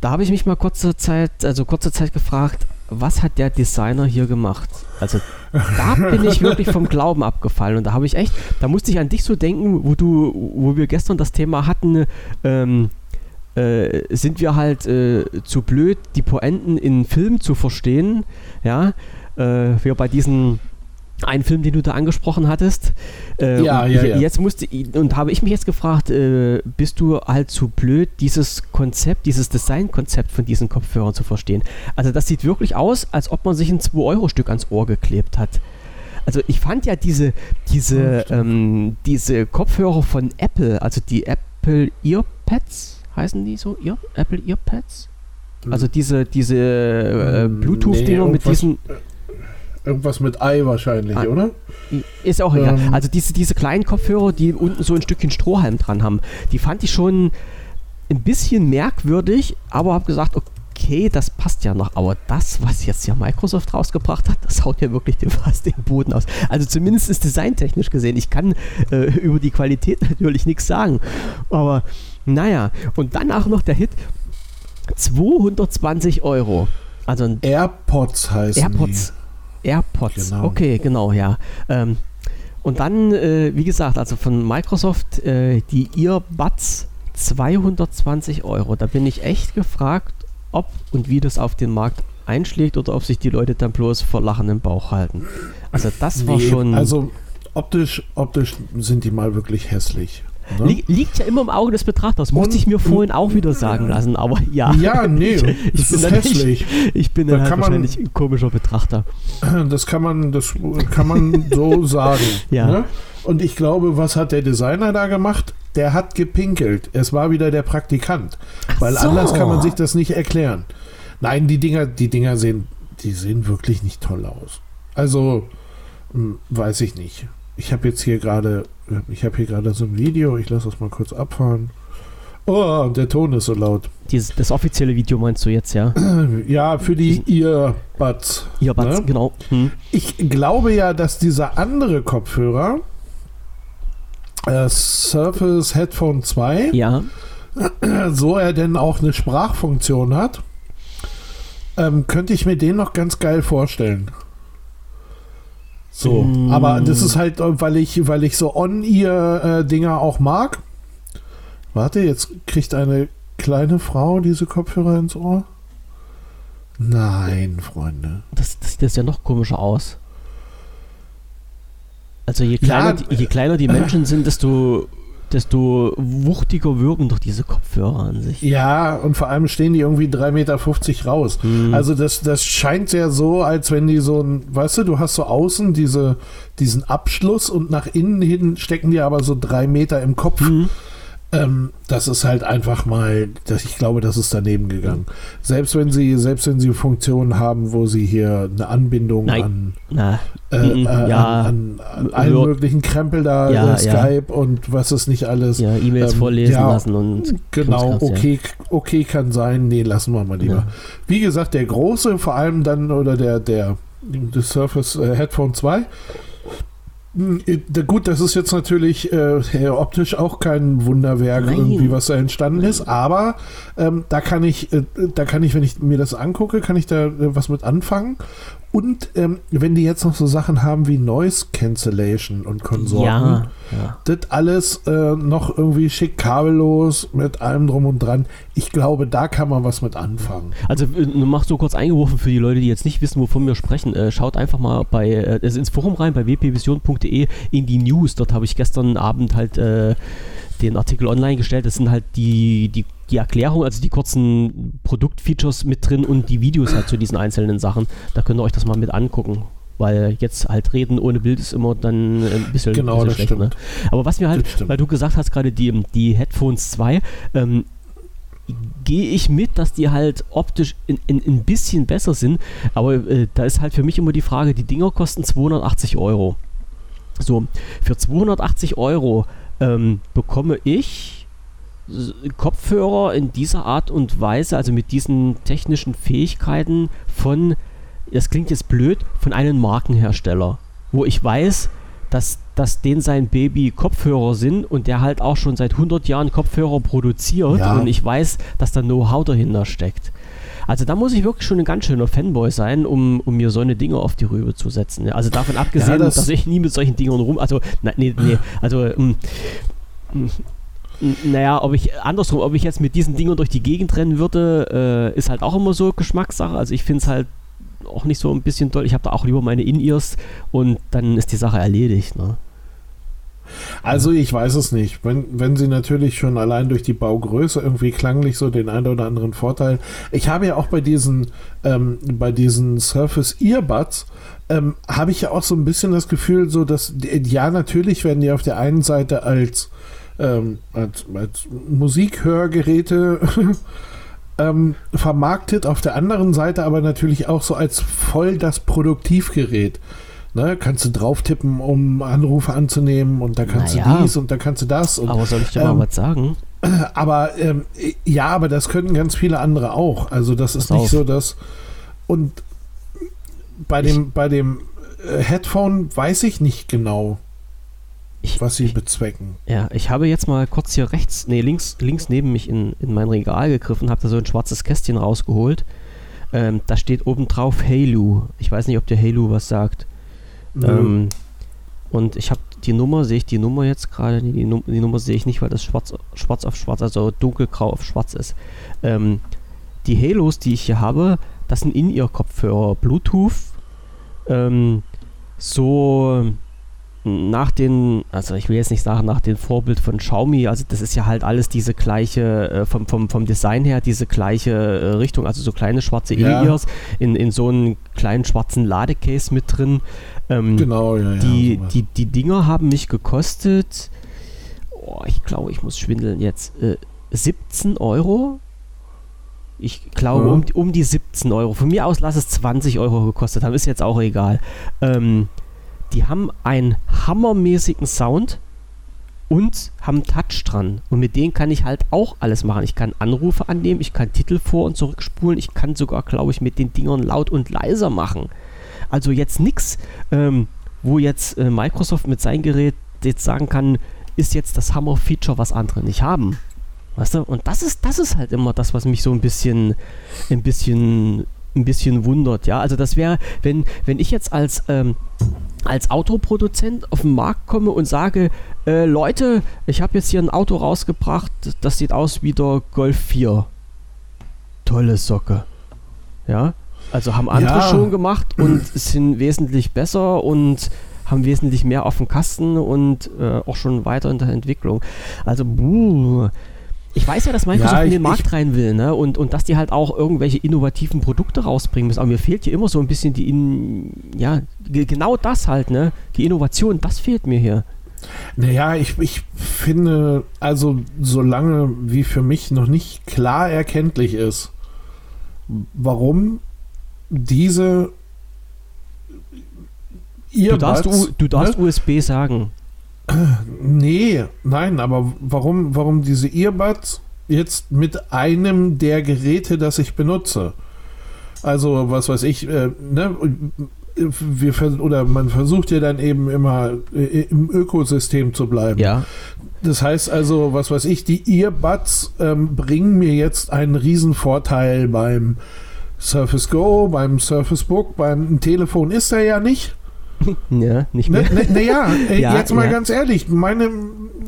da habe ich mich mal kurze Zeit, also kurze Zeit gefragt, was hat der Designer hier gemacht? Also da bin ich wirklich vom Glauben abgefallen und da habe ich echt, da musste ich an dich so denken, wo du, wo wir gestern das Thema hatten, ähm, äh, sind wir halt äh, zu blöd, die Poenten in Filmen zu verstehen, ja, äh, wir bei diesen ein Film, den du da angesprochen hattest. Äh,
Ja, ja, ja.
Jetzt musste und habe ich mich jetzt gefragt, äh, bist du halt zu blöd, dieses Konzept, dieses Designkonzept von diesen Kopfhörern zu verstehen? Also das sieht wirklich aus, als ob man sich ein 2-Euro-Stück ans Ohr geklebt hat. Also ich fand ja diese, diese, ähm, diese Kopfhörer von Apple, also die Apple Earpads, heißen die so? Ear, Apple Earpads? Also diese, diese äh,
Ähm,
Bluetooth-Dinger
nee,
mit diesen
Irgendwas mit Ei wahrscheinlich,
Ah.
oder?
Ist auch egal.
Ähm.
Also diese, diese kleinen Kopfhörer, die unten so ein Stückchen Strohhalm dran haben, die fand ich schon ein bisschen merkwürdig, aber habe gesagt, okay, das passt ja noch. Aber das, was jetzt ja Microsoft rausgebracht hat, das haut ja wirklich den, [laughs] fast den Boden aus. Also zumindest ist designtechnisch gesehen. Ich kann äh, über die Qualität [laughs] natürlich nichts sagen. Aber naja, und dann auch noch der Hit 220 Euro. Also ein
AirPods heißen
AirPods. AirPods.
Genau.
Okay, genau, ja. Ähm, und dann, äh, wie gesagt, also von Microsoft äh, die Earbuds 220 Euro. Da bin ich echt gefragt, ob und wie das auf den Markt einschlägt oder ob sich die Leute dann bloß vor Lachen im Bauch halten. Also das war
Nee,
schon.
Also optisch, optisch sind die mal wirklich hässlich. Ne?
li liegt ja immer im Auge des Betrachters, musste
Und-
ich mir vorhin auch wieder sagen lassen, aber ja.
Ja, nee,
ich,
das
bin
ist hässlich.
Ich bin
Da
dann halt
kann man-
wahrscheinlich ein komischer Betrachter.
Das kann man, das kann man so [laughs] sagen.
Ja.
Ne? Und ich glaube, was hat der Designer da gemacht? Der hat gepinkelt. Es war wieder der Praktikant. Weil
so.
anders kann man sich das nicht erklären. Nein, die Dinger, die Dinger sehen, die sehen wirklich nicht toll aus. Also, hm, weiß ich nicht. Ich habe jetzt hier gerade, ich habe hier gerade so ein Video, ich lasse das mal kurz abfahren. Oh, der Ton ist so laut.
Dieses, das offizielle Video meinst du jetzt, ja? [clears throat]
Ja, für die Earbuds.
Earbuds,
Ne?
genau. Hm.
Ich glaube ja, dass dieser andere Kopfhörer, äh, Surface Headphone 2,
Ja. [clears throat]
so er denn auch eine Sprachfunktion hat, ähm, könnte ich mir den noch ganz geil vorstellen. So,
Mm.
aber das ist halt, äh, weil ich, weil ich so On-Ear-Dinger auch mag. Warte, jetzt kriegt eine kleine Frau diese Kopfhörer ins Ohr. Nein, Freunde.
Das, das sieht jetzt ja noch komischer aus. Also je kleiner,
Ja,
die, je kleiner die Menschen sind, desto, desto wuchtiger wirken doch diese Kopfhörer an sich.
Ja, und vor allem stehen die irgendwie 3,50 Meter raus.
Hm.
Also das, das scheint ja so, als wenn die so ein, weißt du, du hast so außen diese, diesen Abschluss und nach innen hin stecken die aber so drei Meter im Kopf.
Hm.
Ähm, das ist halt einfach mal, das, ich glaube, das ist daneben gegangen. Selbst wenn sie, selbst wenn sie Funktionen haben, wo sie hier eine Anbindung
Nein.
an, äh,
Mhm,
äh,
ja.
an, an, an allen möglichen Krempel da,
Ja,
äh,
ja.
Skype und was es nicht alles.
ja, E-Mails
Ähm,
vorlesen
ja,
lassen und
Genau,
ja.
okay, okay kann sein. Nee, lassen wir mal lieber.
Ja.
Wie gesagt, der große, vor allem dann, oder der, der, das Surface äh, Headphone 2. Äh, Gut, das ist jetzt natürlich äh, optisch auch kein Wunderwerk,
Nein.
irgendwie, was da entstanden ist, aber ähm, da kann ich, äh, da kann ich, wenn ich mir das angucke, kann ich da äh, was mit anfangen. Und ähm, wenn die jetzt noch so Sachen haben wie Noise Cancellation und Konsorten,
Ja, ja.
das alles äh, noch irgendwie schick kabellos mit allem drum und dran. Ich glaube, da kann man was mit anfangen.
Also äh, nur mach so kurz eingeworfen für die Leute, die jetzt nicht wissen, wovon wir sprechen. Äh, schaut einfach mal bei äh, also ins Forum rein bei wpvision.de in die News. Dort habe ich gestern Abend halt äh, den Artikel online gestellt. Das sind halt die, die, die Erklärung, also die kurzen Produktfeatures mit drin und die Videos halt zu diesen einzelnen Sachen. Da könnt ihr euch das mal mit angucken. Weil jetzt halt reden ohne Bild ist immer dann ein bisschen,
Genau,
bisschen
das
schlecht.
stimmt.
Ne? Aber was mir halt, weil du gesagt hast gerade die, die Headphones 2, ähm, gehe ich mit, dass die halt optisch ein in, in bisschen besser sind. Aber äh, da ist halt für mich immer die Frage, die Dinger kosten 280 Euro. So, für 280 Euro ähm, bekomme ich Kopfhörer in dieser Art und Weise, also mit diesen technischen Fähigkeiten von, das klingt jetzt blöd, von einem Markenhersteller, wo ich weiß, dass, dass den sein Baby Kopfhörer sind und der halt auch schon seit 100 Jahren Kopfhörer produziert ja. und ich weiß, dass da Know-how dahinter steckt. Also da muss ich wirklich schon ein ganz schöner Fanboy sein, um, um mir so eine Dinge auf die Rübe zu setzen. Also davon abgesehen, ja, das dass ich nie mit solchen Dingern rum, also na, nee, nee, also ähm, naja, ob ich andersrum, ob ich jetzt mit diesen Dingern durch die Gegend rennen würde, äh, ist halt auch immer so Geschmackssache. Also ich finde es halt auch nicht so ein bisschen toll. Ich habe da auch lieber meine In-Ears und dann ist die Sache erledigt. Ne?
Also ich weiß es nicht. Wenn, wenn sie natürlich schon allein durch die Baugröße irgendwie klanglich so den einen oder anderen Vorteil. Ich habe ja auch bei diesen, ähm, bei diesen Surface Earbuds ähm, habe ich ja auch so ein bisschen das Gefühl, so dass ja natürlich werden die auf der einen Seite als, ähm, als, als Musikhörgeräte [laughs] ähm, vermarktet, auf der anderen Seite aber natürlich auch so als voll das Produktivgerät. Ne, kannst du drauf tippen, um Anrufe anzunehmen und da kannst naja, du dies und da kannst du das. Und,
aber soll ich dir ähm, mal was sagen? [clears throat]
Aber ähm, ja, aber das können ganz viele andere auch. Also das ist nicht so, dass und bei ich, dem bei dem äh, Headphone weiß ich nicht genau ich, was sie bezwecken.
Ja, ich habe jetzt mal kurz hier rechts, nee, links, links neben mich in, in mein Regal gegriffen, habe da so ein schwarzes Kästchen rausgeholt. Ähm, da steht oben drauf Halo. Ich weiß nicht, ob der Halo was sagt. Ähm, und ich habe die Nummer, sehe ich die Nummer jetzt gerade? Die, Num die, Nummer sehe ich nicht, weil das schwarz, schwarz auf schwarz, also dunkelgrau auf schwarz ist. Ähm, die Halos, die ich hier habe, das sind In-Ear-Kopfhörer, Bluetooth. Ähm, so nach den, also ich will jetzt nicht sagen nach dem Vorbild von Xiaomi, also das ist ja halt alles diese gleiche, äh, vom, vom, vom Design her diese gleiche äh, Richtung, also so kleine schwarze ja. E-Ears in, in so einem kleinen schwarzen Ladecase mit drin. Ähm, genau, ja, ja. Die, die, die Dinger haben mich gekostet, oh, ich glaube, ich muss schwindeln jetzt, äh, 17 Euro. Ich glaube, um, um die 17 Euro. Von mir aus lass es 20 Euro gekostet haben, ist jetzt auch egal. Ähm, die haben einen hammermäßigen Sound und haben Touch dran. Und mit denen kann ich halt auch alles machen. Ich kann Anrufe annehmen, ich kann Titel vor- und zurückspulen, ich kann sogar, glaube ich, mit den Dingern laut und leiser machen. Also jetzt nichts, ähm, wo jetzt äh, Microsoft mit seinem Gerät jetzt sagen kann, ist jetzt das Hammer-Feature, was andere nicht haben. Weißt du? Und das ist, das ist halt immer das, was mich so ein bisschen, ein bisschen, ein bisschen wundert. Ja, also das wäre, wenn, wenn ich jetzt als ähm, als Autoproduzent auf den Markt komme und sage, äh, Leute, ich habe jetzt hier ein Auto rausgebracht, das sieht aus wie der Golf 4. Tolle Socke. Ja, also haben andere ja. schon gemacht und [clears throat] sind wesentlich besser und haben wesentlich mehr auf dem Kasten und äh, auch schon weiter in der Entwicklung. Also, buh, ich weiß ja, dass Microsoft ja, ich, in den Markt rein will, ne? Und, und dass die halt auch irgendwelche innovativen Produkte rausbringen müssen. Aber mir fehlt hier immer so ein bisschen die, in, ja, genau das halt, ne? Die Innovation, das fehlt mir hier.
Naja, ich, ich finde, also solange wie für mich noch nicht klar erkenntlich ist, warum diese
Du darfst, du darfst ne? USB sagen. [clears throat]
Nee, nein, aber warum, warum diese Earbuds jetzt mit einem der Geräte, das ich benutze? Also, was weiß ich, äh, ne? Wir, oder man versucht ja dann eben immer äh, im Ökosystem zu bleiben.
Ja.
Das heißt also, was weiß ich, die Earbuds ähm, bringen mir jetzt einen riesen Vorteil beim Surface Go, beim Surface Book, beim Telefon ist er ja nicht. [laughs]
Ja, nicht mehr.
Naja, na, na [laughs] ja, jetzt mal ja. ganz ehrlich, meine,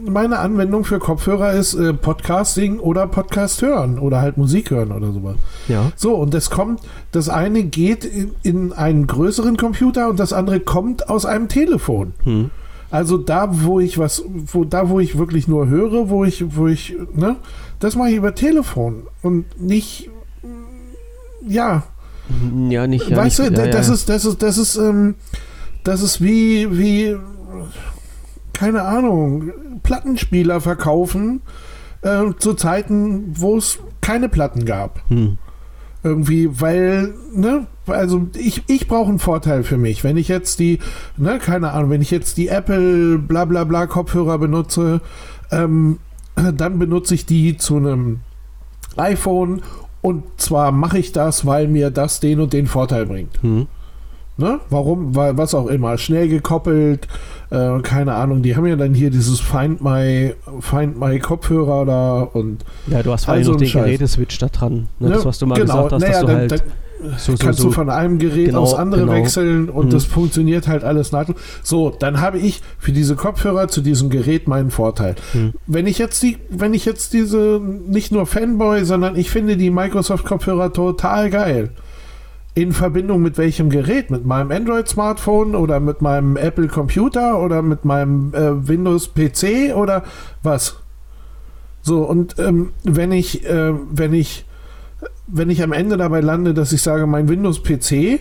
meine Anwendung für Kopfhörer ist äh, Podcasting oder Podcast hören oder halt Musik hören oder sowas.
Ja.
So, und das kommt, das eine geht in, in einen größeren Computer und das andere kommt aus einem Telefon. Hm. Also da, wo ich was, wo da, wo ich wirklich nur höre, wo ich, wo ich, ne, das mache ich über Telefon und nicht, ja.
Ja, nicht.
Ja, weißt
nicht,
du, ja, das, ja. ist, das ist, das ist, ähm, das ist wie, wie, keine Ahnung, Plattenspieler verkaufen äh, zu Zeiten, wo es keine Platten gab. Hm. Irgendwie, weil, ne, also ich, ich brauche einen Vorteil für mich. Wenn ich jetzt die, ne, keine Ahnung, wenn ich jetzt die Apple bla bla bla Kopfhörer benutze, ähm, dann benutze ich die zu einem iPhone und zwar mache ich das, weil mir das den und den Vorteil bringt. Hm. Ne? Warum? Weil, was auch immer. Schnell gekoppelt, äh, keine Ahnung. Die haben ja dann hier dieses Find My, Find My Kopfhörer da und.
Ja, du hast vor allem noch den Geräteswitch da dran. Ne? Das, was du mal genau. gesagt hast, naja, dass du
dann, halt. Dann, so, so, kannst so. du von einem Gerät genau, aufs andere genau. wechseln und mhm. das funktioniert halt alles nahtlos. So, dann habe ich für diese Kopfhörer zu diesem Gerät meinen Vorteil. Mhm. Wenn ich jetzt die, wenn ich jetzt diese nicht nur Fanboy, sondern ich finde die Microsoft Kopfhörer total geil in Verbindung mit welchem Gerät? Mit meinem Android-Smartphone oder mit meinem Apple-Computer oder mit meinem äh, Windows-PC oder was? So, und ähm, wenn ich, äh, wenn ich, wenn ich am Ende dabei lande, dass ich sage, mein Windows-PC,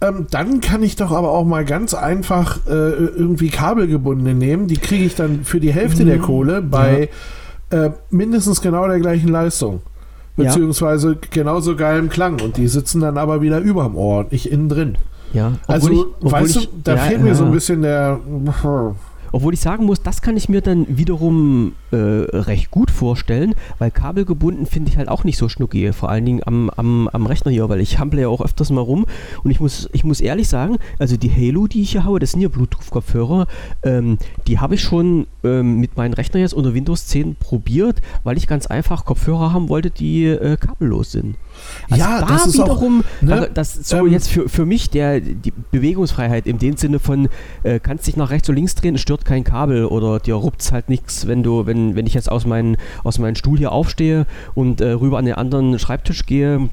ähm, dann kann ich doch aber auch mal ganz einfach äh, irgendwie kabelgebundene nehmen. Die kriege ich dann für die Hälfte mhm. der Kohle bei ja. Äh, mindestens genau der gleichen Leistung beziehungsweise ja. genauso geilem Klang und die sitzen dann aber wieder überm Ohr und nicht innen drin.
Ja,
also, ich, weißt ich, du, da ja, fehlt mir so ein bisschen der.
Obwohl ich sagen muss, das kann ich mir dann wiederum äh, recht gut vorstellen, weil kabelgebunden finde ich halt auch nicht so schnuckig, vor allen Dingen am, am, am Rechner hier, weil ich hample ja auch öfters mal rum und ich muss, ich muss ehrlich sagen, also die Halo, die ich hier habe, das sind ja Bluetooth-Kopfhörer, ähm, die habe ich schon ähm, mit meinem Rechner jetzt unter Windows 10 probiert, weil ich ganz einfach Kopfhörer haben wollte, die äh, kabellos sind. Also ja, da das ist wiederum, auch, ne, also das so ähm, jetzt für, für mich der die Bewegungsfreiheit in dem Sinne von äh, kannst dich nach rechts oder links drehen, stört kein Kabel oder dir ruppt halt nichts, wenn du wenn wenn ich jetzt aus meinem aus meinem Stuhl hier aufstehe und äh, rüber an den anderen Schreibtisch gehe,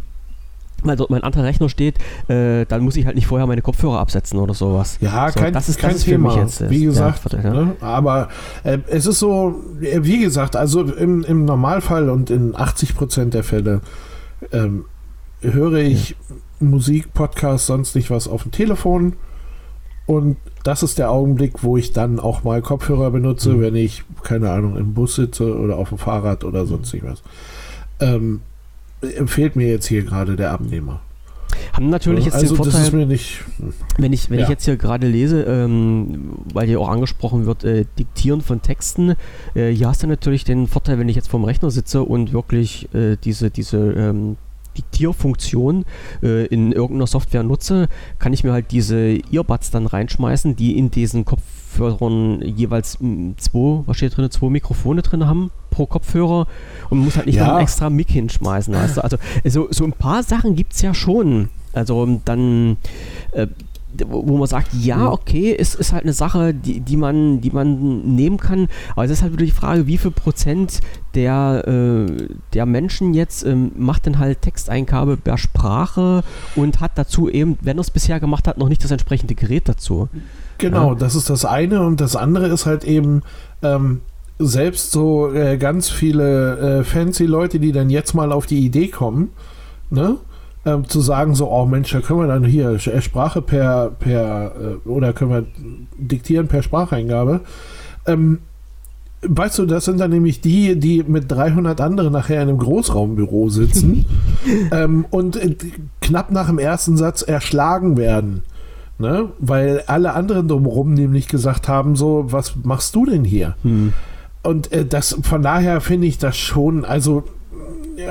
weil dort mein anderer Rechner steht, äh, dann muss ich halt nicht vorher meine Kopfhörer absetzen oder sowas.
Ja, so, kein, das ist, kein das ist Thema. Für mich jetzt, wie gesagt, ja, ne? aber äh, es ist so, äh, wie gesagt, also im, im Normalfall und in 80 Prozent der Fälle ähm, höre ich. Musik, Podcast, sonst nicht was auf dem Telefon. Und das ist der Augenblick, wo ich dann auch mal Kopfhörer benutze, mhm. wenn ich, keine Ahnung, im Bus sitze oder auf dem Fahrrad oder sonst was. Ähm, empfiehlt mir jetzt hier gerade der Abnehmer.
Haben natürlich jetzt
also
den Vorteil, wenn ich, wenn ja. ich jetzt hier gerade lese, ähm, weil hier auch angesprochen wird, äh, Diktieren von Texten, äh, hier hast du natürlich den Vorteil, wenn ich jetzt vorm Rechner sitze und wirklich äh, diese, diese ähm, Diktierfunktion äh, in irgendeiner Software nutze, kann ich mir halt diese Earbuds dann reinschmeißen, die in diesen Kopfhörern jeweils hm, zwei, was steht drin, zwei Mikrofone drin haben pro Kopfhörer und muss halt nicht ja. noch einen extra Mic hinschmeißen. Weißt du? Also so, so ein paar Sachen gibt es ja schon. Also dann äh, wo man sagt, ja, mhm. okay, es ist halt eine Sache, die, die, man, die man nehmen kann. Aber es ist halt wieder die Frage, wie viel Prozent der, äh, der Menschen jetzt ähm, macht denn halt Texteingabe per Sprache und hat dazu eben, wenn er es bisher gemacht hat, noch nicht das entsprechende Gerät dazu.
Genau, ja. das ist das eine. Und das andere ist halt eben, ähm, selbst so äh, ganz viele äh, fancy Leute, die dann jetzt mal auf die Idee kommen, ne? Ähm, zu sagen, so, oh Mensch, da können wir dann hier äh, Sprache per, per äh, oder können wir diktieren per Spracheingabe. Ähm, weißt du, das sind dann nämlich die, die mit 300 anderen nachher in einem Großraumbüro sitzen [laughs] ähm, und äh, knapp nach dem ersten Satz erschlagen werden. Ne? Weil alle anderen drumherum nämlich gesagt haben, so, was machst du denn hier? Hm. Und äh, das, von daher finde ich das schon, also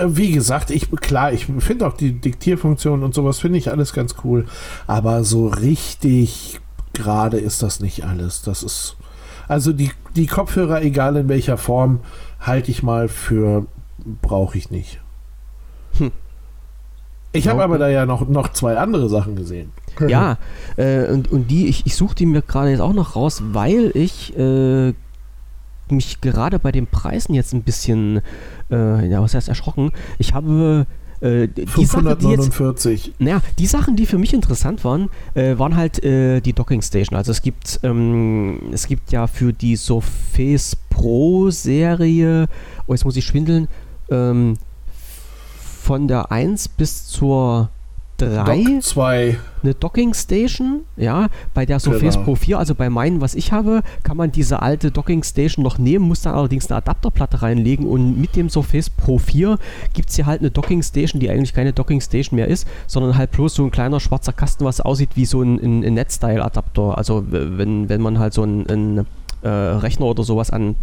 wie gesagt, ich klar, ich finde auch die Diktierfunktion und sowas finde ich alles ganz cool, aber so richtig gerade ist das nicht alles. Das ist also die, die Kopfhörer, egal in welcher Form, halte ich mal für brauche ich nicht. Hm. Ich habe aber da ja noch, noch zwei andere Sachen gesehen.
Ja, äh, und, und die, ich, ich suche die mir gerade jetzt auch noch raus, weil ich äh, mich gerade bei den Preisen jetzt ein bisschen, äh, ja, was heißt erschrocken. Ich habe
äh, die 549.
Sachen, die naja, die Sachen, die für mich interessant waren, äh, waren halt äh, die Docking Station. Also es gibt, ähm, es gibt ja für die Surface Pro Serie, oh jetzt muss ich schwindeln, ähm, von der 1 bis zur 3
Dock 2.
eine Docking Station, ja, bei der Surface
Genau.
Pro 4, also bei meinen, was ich habe, kann man diese alte Docking Station noch nehmen, muss dann allerdings eine Adapterplatte reinlegen und mit dem Surface Pro 4 gibt es hier halt eine Docking Station, die eigentlich keine Docking Station mehr ist, sondern halt bloß so ein kleiner schwarzer Kasten, was aussieht wie so ein, ein, ein Net-Style-Adapter. Also wenn, wenn man halt so einen ein, äh, Rechner oder sowas an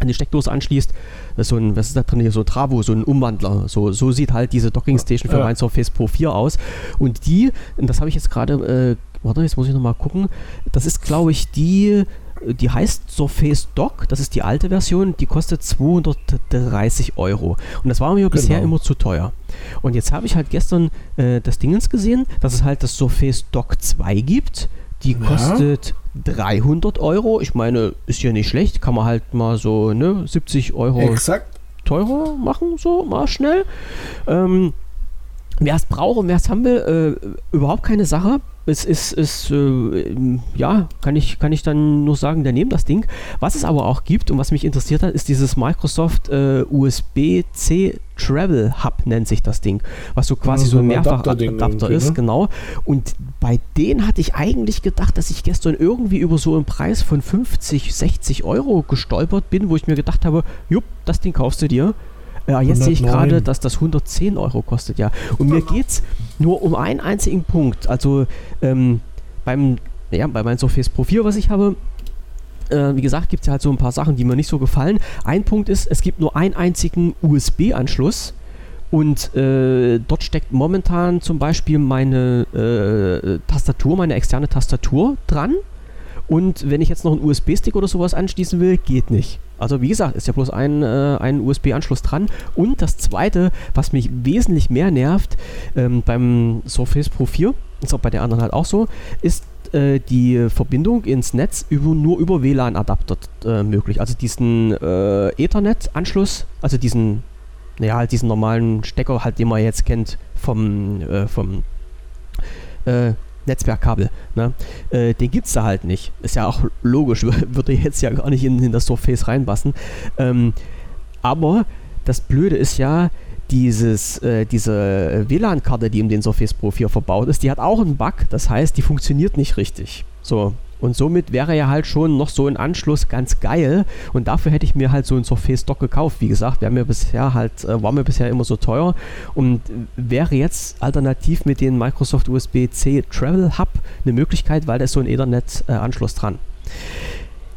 an die Steckdose anschließt, das ist so ein, was ist da drin hier, so Travo, so ein Umwandler. So, so sieht halt diese Docking Station für
Ja.
mein Surface Pro 4 aus. Und die, und das habe ich jetzt gerade, äh, warte, jetzt muss ich nochmal gucken, das ist, glaube ich, die, die heißt Surface Dock, das ist die alte Version, die kostet 230 Euro. Und das war mir bisher
Genau.
immer zu teuer. Und jetzt habe ich halt gestern äh, das Dingens gesehen, dass es halt das Surface Dock 2 gibt. Die
Ja.
kostet 300 Euro. Ich meine, ist ja nicht schlecht. Kann man halt mal so ne, 70 Euro
Exakt.
teurer machen, so mal schnell. Ähm, wer es braucht und wer es haben will, äh, überhaupt keine Sache. Es ist, ist äh, ja, kann ich, kann ich dann nur sagen, der nehmt das Ding. Was es aber auch gibt und was mich interessiert hat, ist dieses Microsoft äh, USB-C Travel Hub, nennt sich das Ding. Was so quasi
Ja,
so ein Mehrfachadapter ist,
ne?
genau. Und bei denen hatte ich eigentlich gedacht, dass ich gestern irgendwie über so einen Preis von 50, 60 Euro gestolpert bin, wo ich mir gedacht habe, jupp, das Ding kaufst du dir. Ja, jetzt sehe ich
109.
gerade, dass das 110 Euro kostet, ja. Und mir geht es nur um einen einzigen Punkt. Also ähm, beim, ja, bei meinem Surface Pro 4, was ich habe, äh, wie gesagt, gibt es ja halt so ein paar Sachen, die mir nicht so gefallen. Ein Punkt ist, es gibt nur einen einzigen USB-Anschluss. Und äh, dort steckt momentan zum Beispiel meine äh, Tastatur, meine externe Tastatur dran. Und wenn ich jetzt noch einen USB-Stick oder sowas anschließen will, geht nicht. Also wie gesagt, ist ja bloß ein, äh, ein USB-Anschluss dran. Und das zweite, was mich wesentlich mehr nervt ähm, beim Surface Pro 4, ist auch bei der anderen halt auch so, ist äh, die Verbindung ins Netz über, nur über WLAN-Adapter äh, möglich. Also diesen äh, Ethernet-Anschluss, also diesen, naja, halt diesen normalen Stecker, halt, den man jetzt kennt vom, äh, vom Netzwerkkabel. Ne? Äh, den gibt es da halt nicht. Ist ja auch logisch, [laughs] würde jetzt ja gar nicht in, in das Surface reinpassen. Ähm, aber das Blöde ist ja, dieses, äh, diese WLAN-Karte, die in den Surface Pro 4 verbaut ist, die hat auch einen Bug. Das heißt, die funktioniert nicht richtig. So. Und somit wäre ja halt schon noch so ein Anschluss ganz geil. Und dafür hätte ich mir halt so ein Surface Dock gekauft. Wie gesagt, wäre mir bisher halt, äh, war mir bisher immer so teuer. Und wäre jetzt alternativ mit dem Microsoft USB-C Travel Hub eine Möglichkeit, weil da ist so ein Ethernet-Anschluss dran.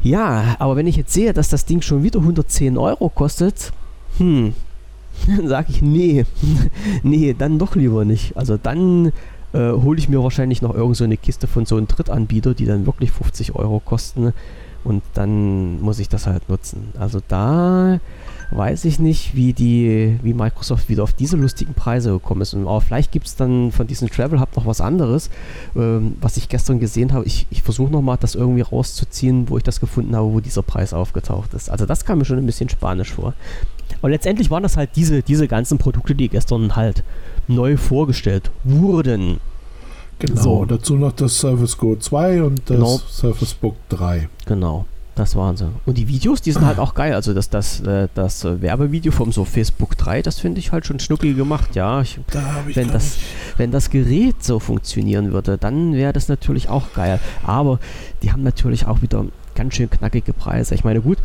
Ja, aber wenn ich jetzt sehe, dass das Ding schon wieder 110 Euro kostet, hm, [laughs] dann sage ich, nee, [laughs] nee, dann doch lieber nicht. Also dann äh, hole ich mir wahrscheinlich noch irgend so eine Kiste von so einem Drittanbieter, die dann wirklich 50 Euro kosten und dann muss ich das halt nutzen. Also da weiß ich nicht, wie die, wie Microsoft wieder auf diese lustigen Preise gekommen ist. Und aber vielleicht gibt es dann von diesem Travel Hub noch was anderes, ähm, was ich gestern gesehen habe. Ich, ich versuche nochmal das irgendwie rauszuziehen, wo ich das gefunden habe, wo dieser Preis aufgetaucht ist. Also das kam mir schon ein bisschen spanisch vor. Und letztendlich waren das halt diese, diese ganzen Produkte, die gestern halt neu vorgestellt wurden.
Genau.
So.
Dazu noch das Surface Go 2 und das
Genau.
Surface Book 3.
Genau. Das waren sie. Und die Videos, die sind halt auch geil. Also das, das, äh, das äh, Werbevideo vom so Facebook 3, das finde ich halt schon schnuckig gemacht. Ja, ich,
Da ich
wenn das,
nicht-
wenn das Gerät so funktionieren würde, dann wäre das natürlich auch geil. Aber die haben natürlich auch wieder ganz schön knackige Preise. Ich meine, gut,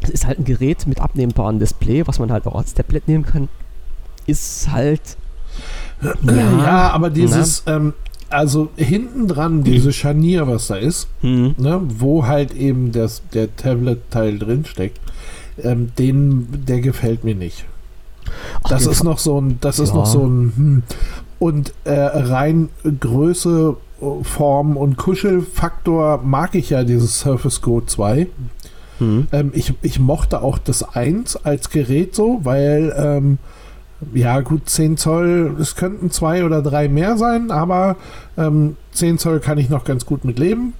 es ist halt ein Gerät mit abnehmbarem Display, was man halt auch als Tablet nehmen kann. Ist halt.
Ja, aber dieses, ähm, also hinten dran, diese Scharnier, was da ist,
Hm,
ne, wo halt eben das, der Tablet-Teil drin steckt, ähm, den, der gefällt mir nicht.
Ach,
Das ist noch so ein, das ist
Ja.
noch so ein, hm. und äh, rein Größe, Form und Kuschelfaktor mag ich ja dieses Surface Go 2.
hm.
Ähm, ich, ich mochte auch das 1 als Gerät so, weil, ähm, ja gut, 10 Zoll, es könnten zwei oder drei mehr sein, aber ähm, 10 Zoll kann ich noch ganz gut mit leben.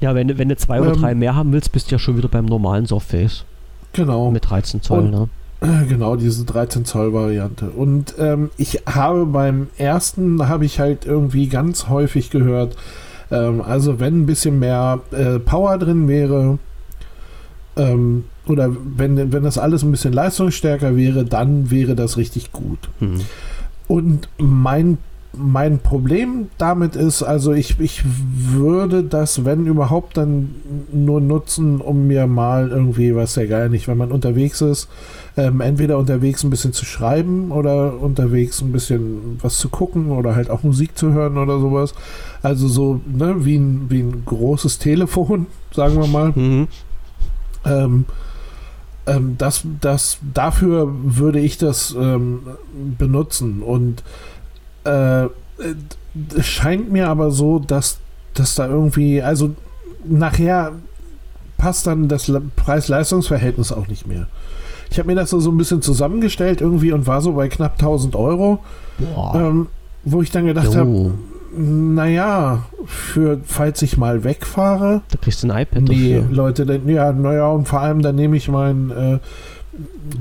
Ja, wenn, du- wenn du zwei oder
Ähm,
drei mehr haben willst, bist du ja schon wieder beim normalen Surface.
Genau.
Mit 13 Zoll,
Und-
ne?
Äh, Genau, diese 13 Zoll Variante. Und ähm, ich habe beim ersten, habe ich halt irgendwie ganz häufig gehört, ähm, also wenn ein bisschen mehr äh, Power drin wäre, ähm, oder wenn, wenn das alles ein bisschen leistungsstärker wäre, dann wäre das richtig gut.
Hm.
Und mein mein Problem damit ist, also ich, ich würde das, wenn überhaupt, dann nur nutzen, um mir mal irgendwie, was ja geil nicht, wenn man unterwegs ist, ähm, entweder unterwegs ein bisschen zu schreiben oder unterwegs ein bisschen was zu gucken oder halt auch Musik zu hören oder sowas. Also so, ne, wie ein, wie ein großes Telefon, [laughs] sagen wir mal. Mhm. Ähm, ähm, das, das, dafür würde ich das ähm, benutzen. Und äh, es scheint mir aber so, dass, dass da irgendwie, also nachher passt dann das Preis-Leistungs-Verhältnis auch nicht mehr. Ich habe mir das so, so ein bisschen zusammengestellt irgendwie und war so bei knapp 1000 Euro, ähm, wo ich dann gedacht habe, naja, für falls ich mal wegfahre.
Da kriegst du ein iPad
Nee, dafür. Leute, dann, ja, naja, und vor allem dann nehme ich mein äh,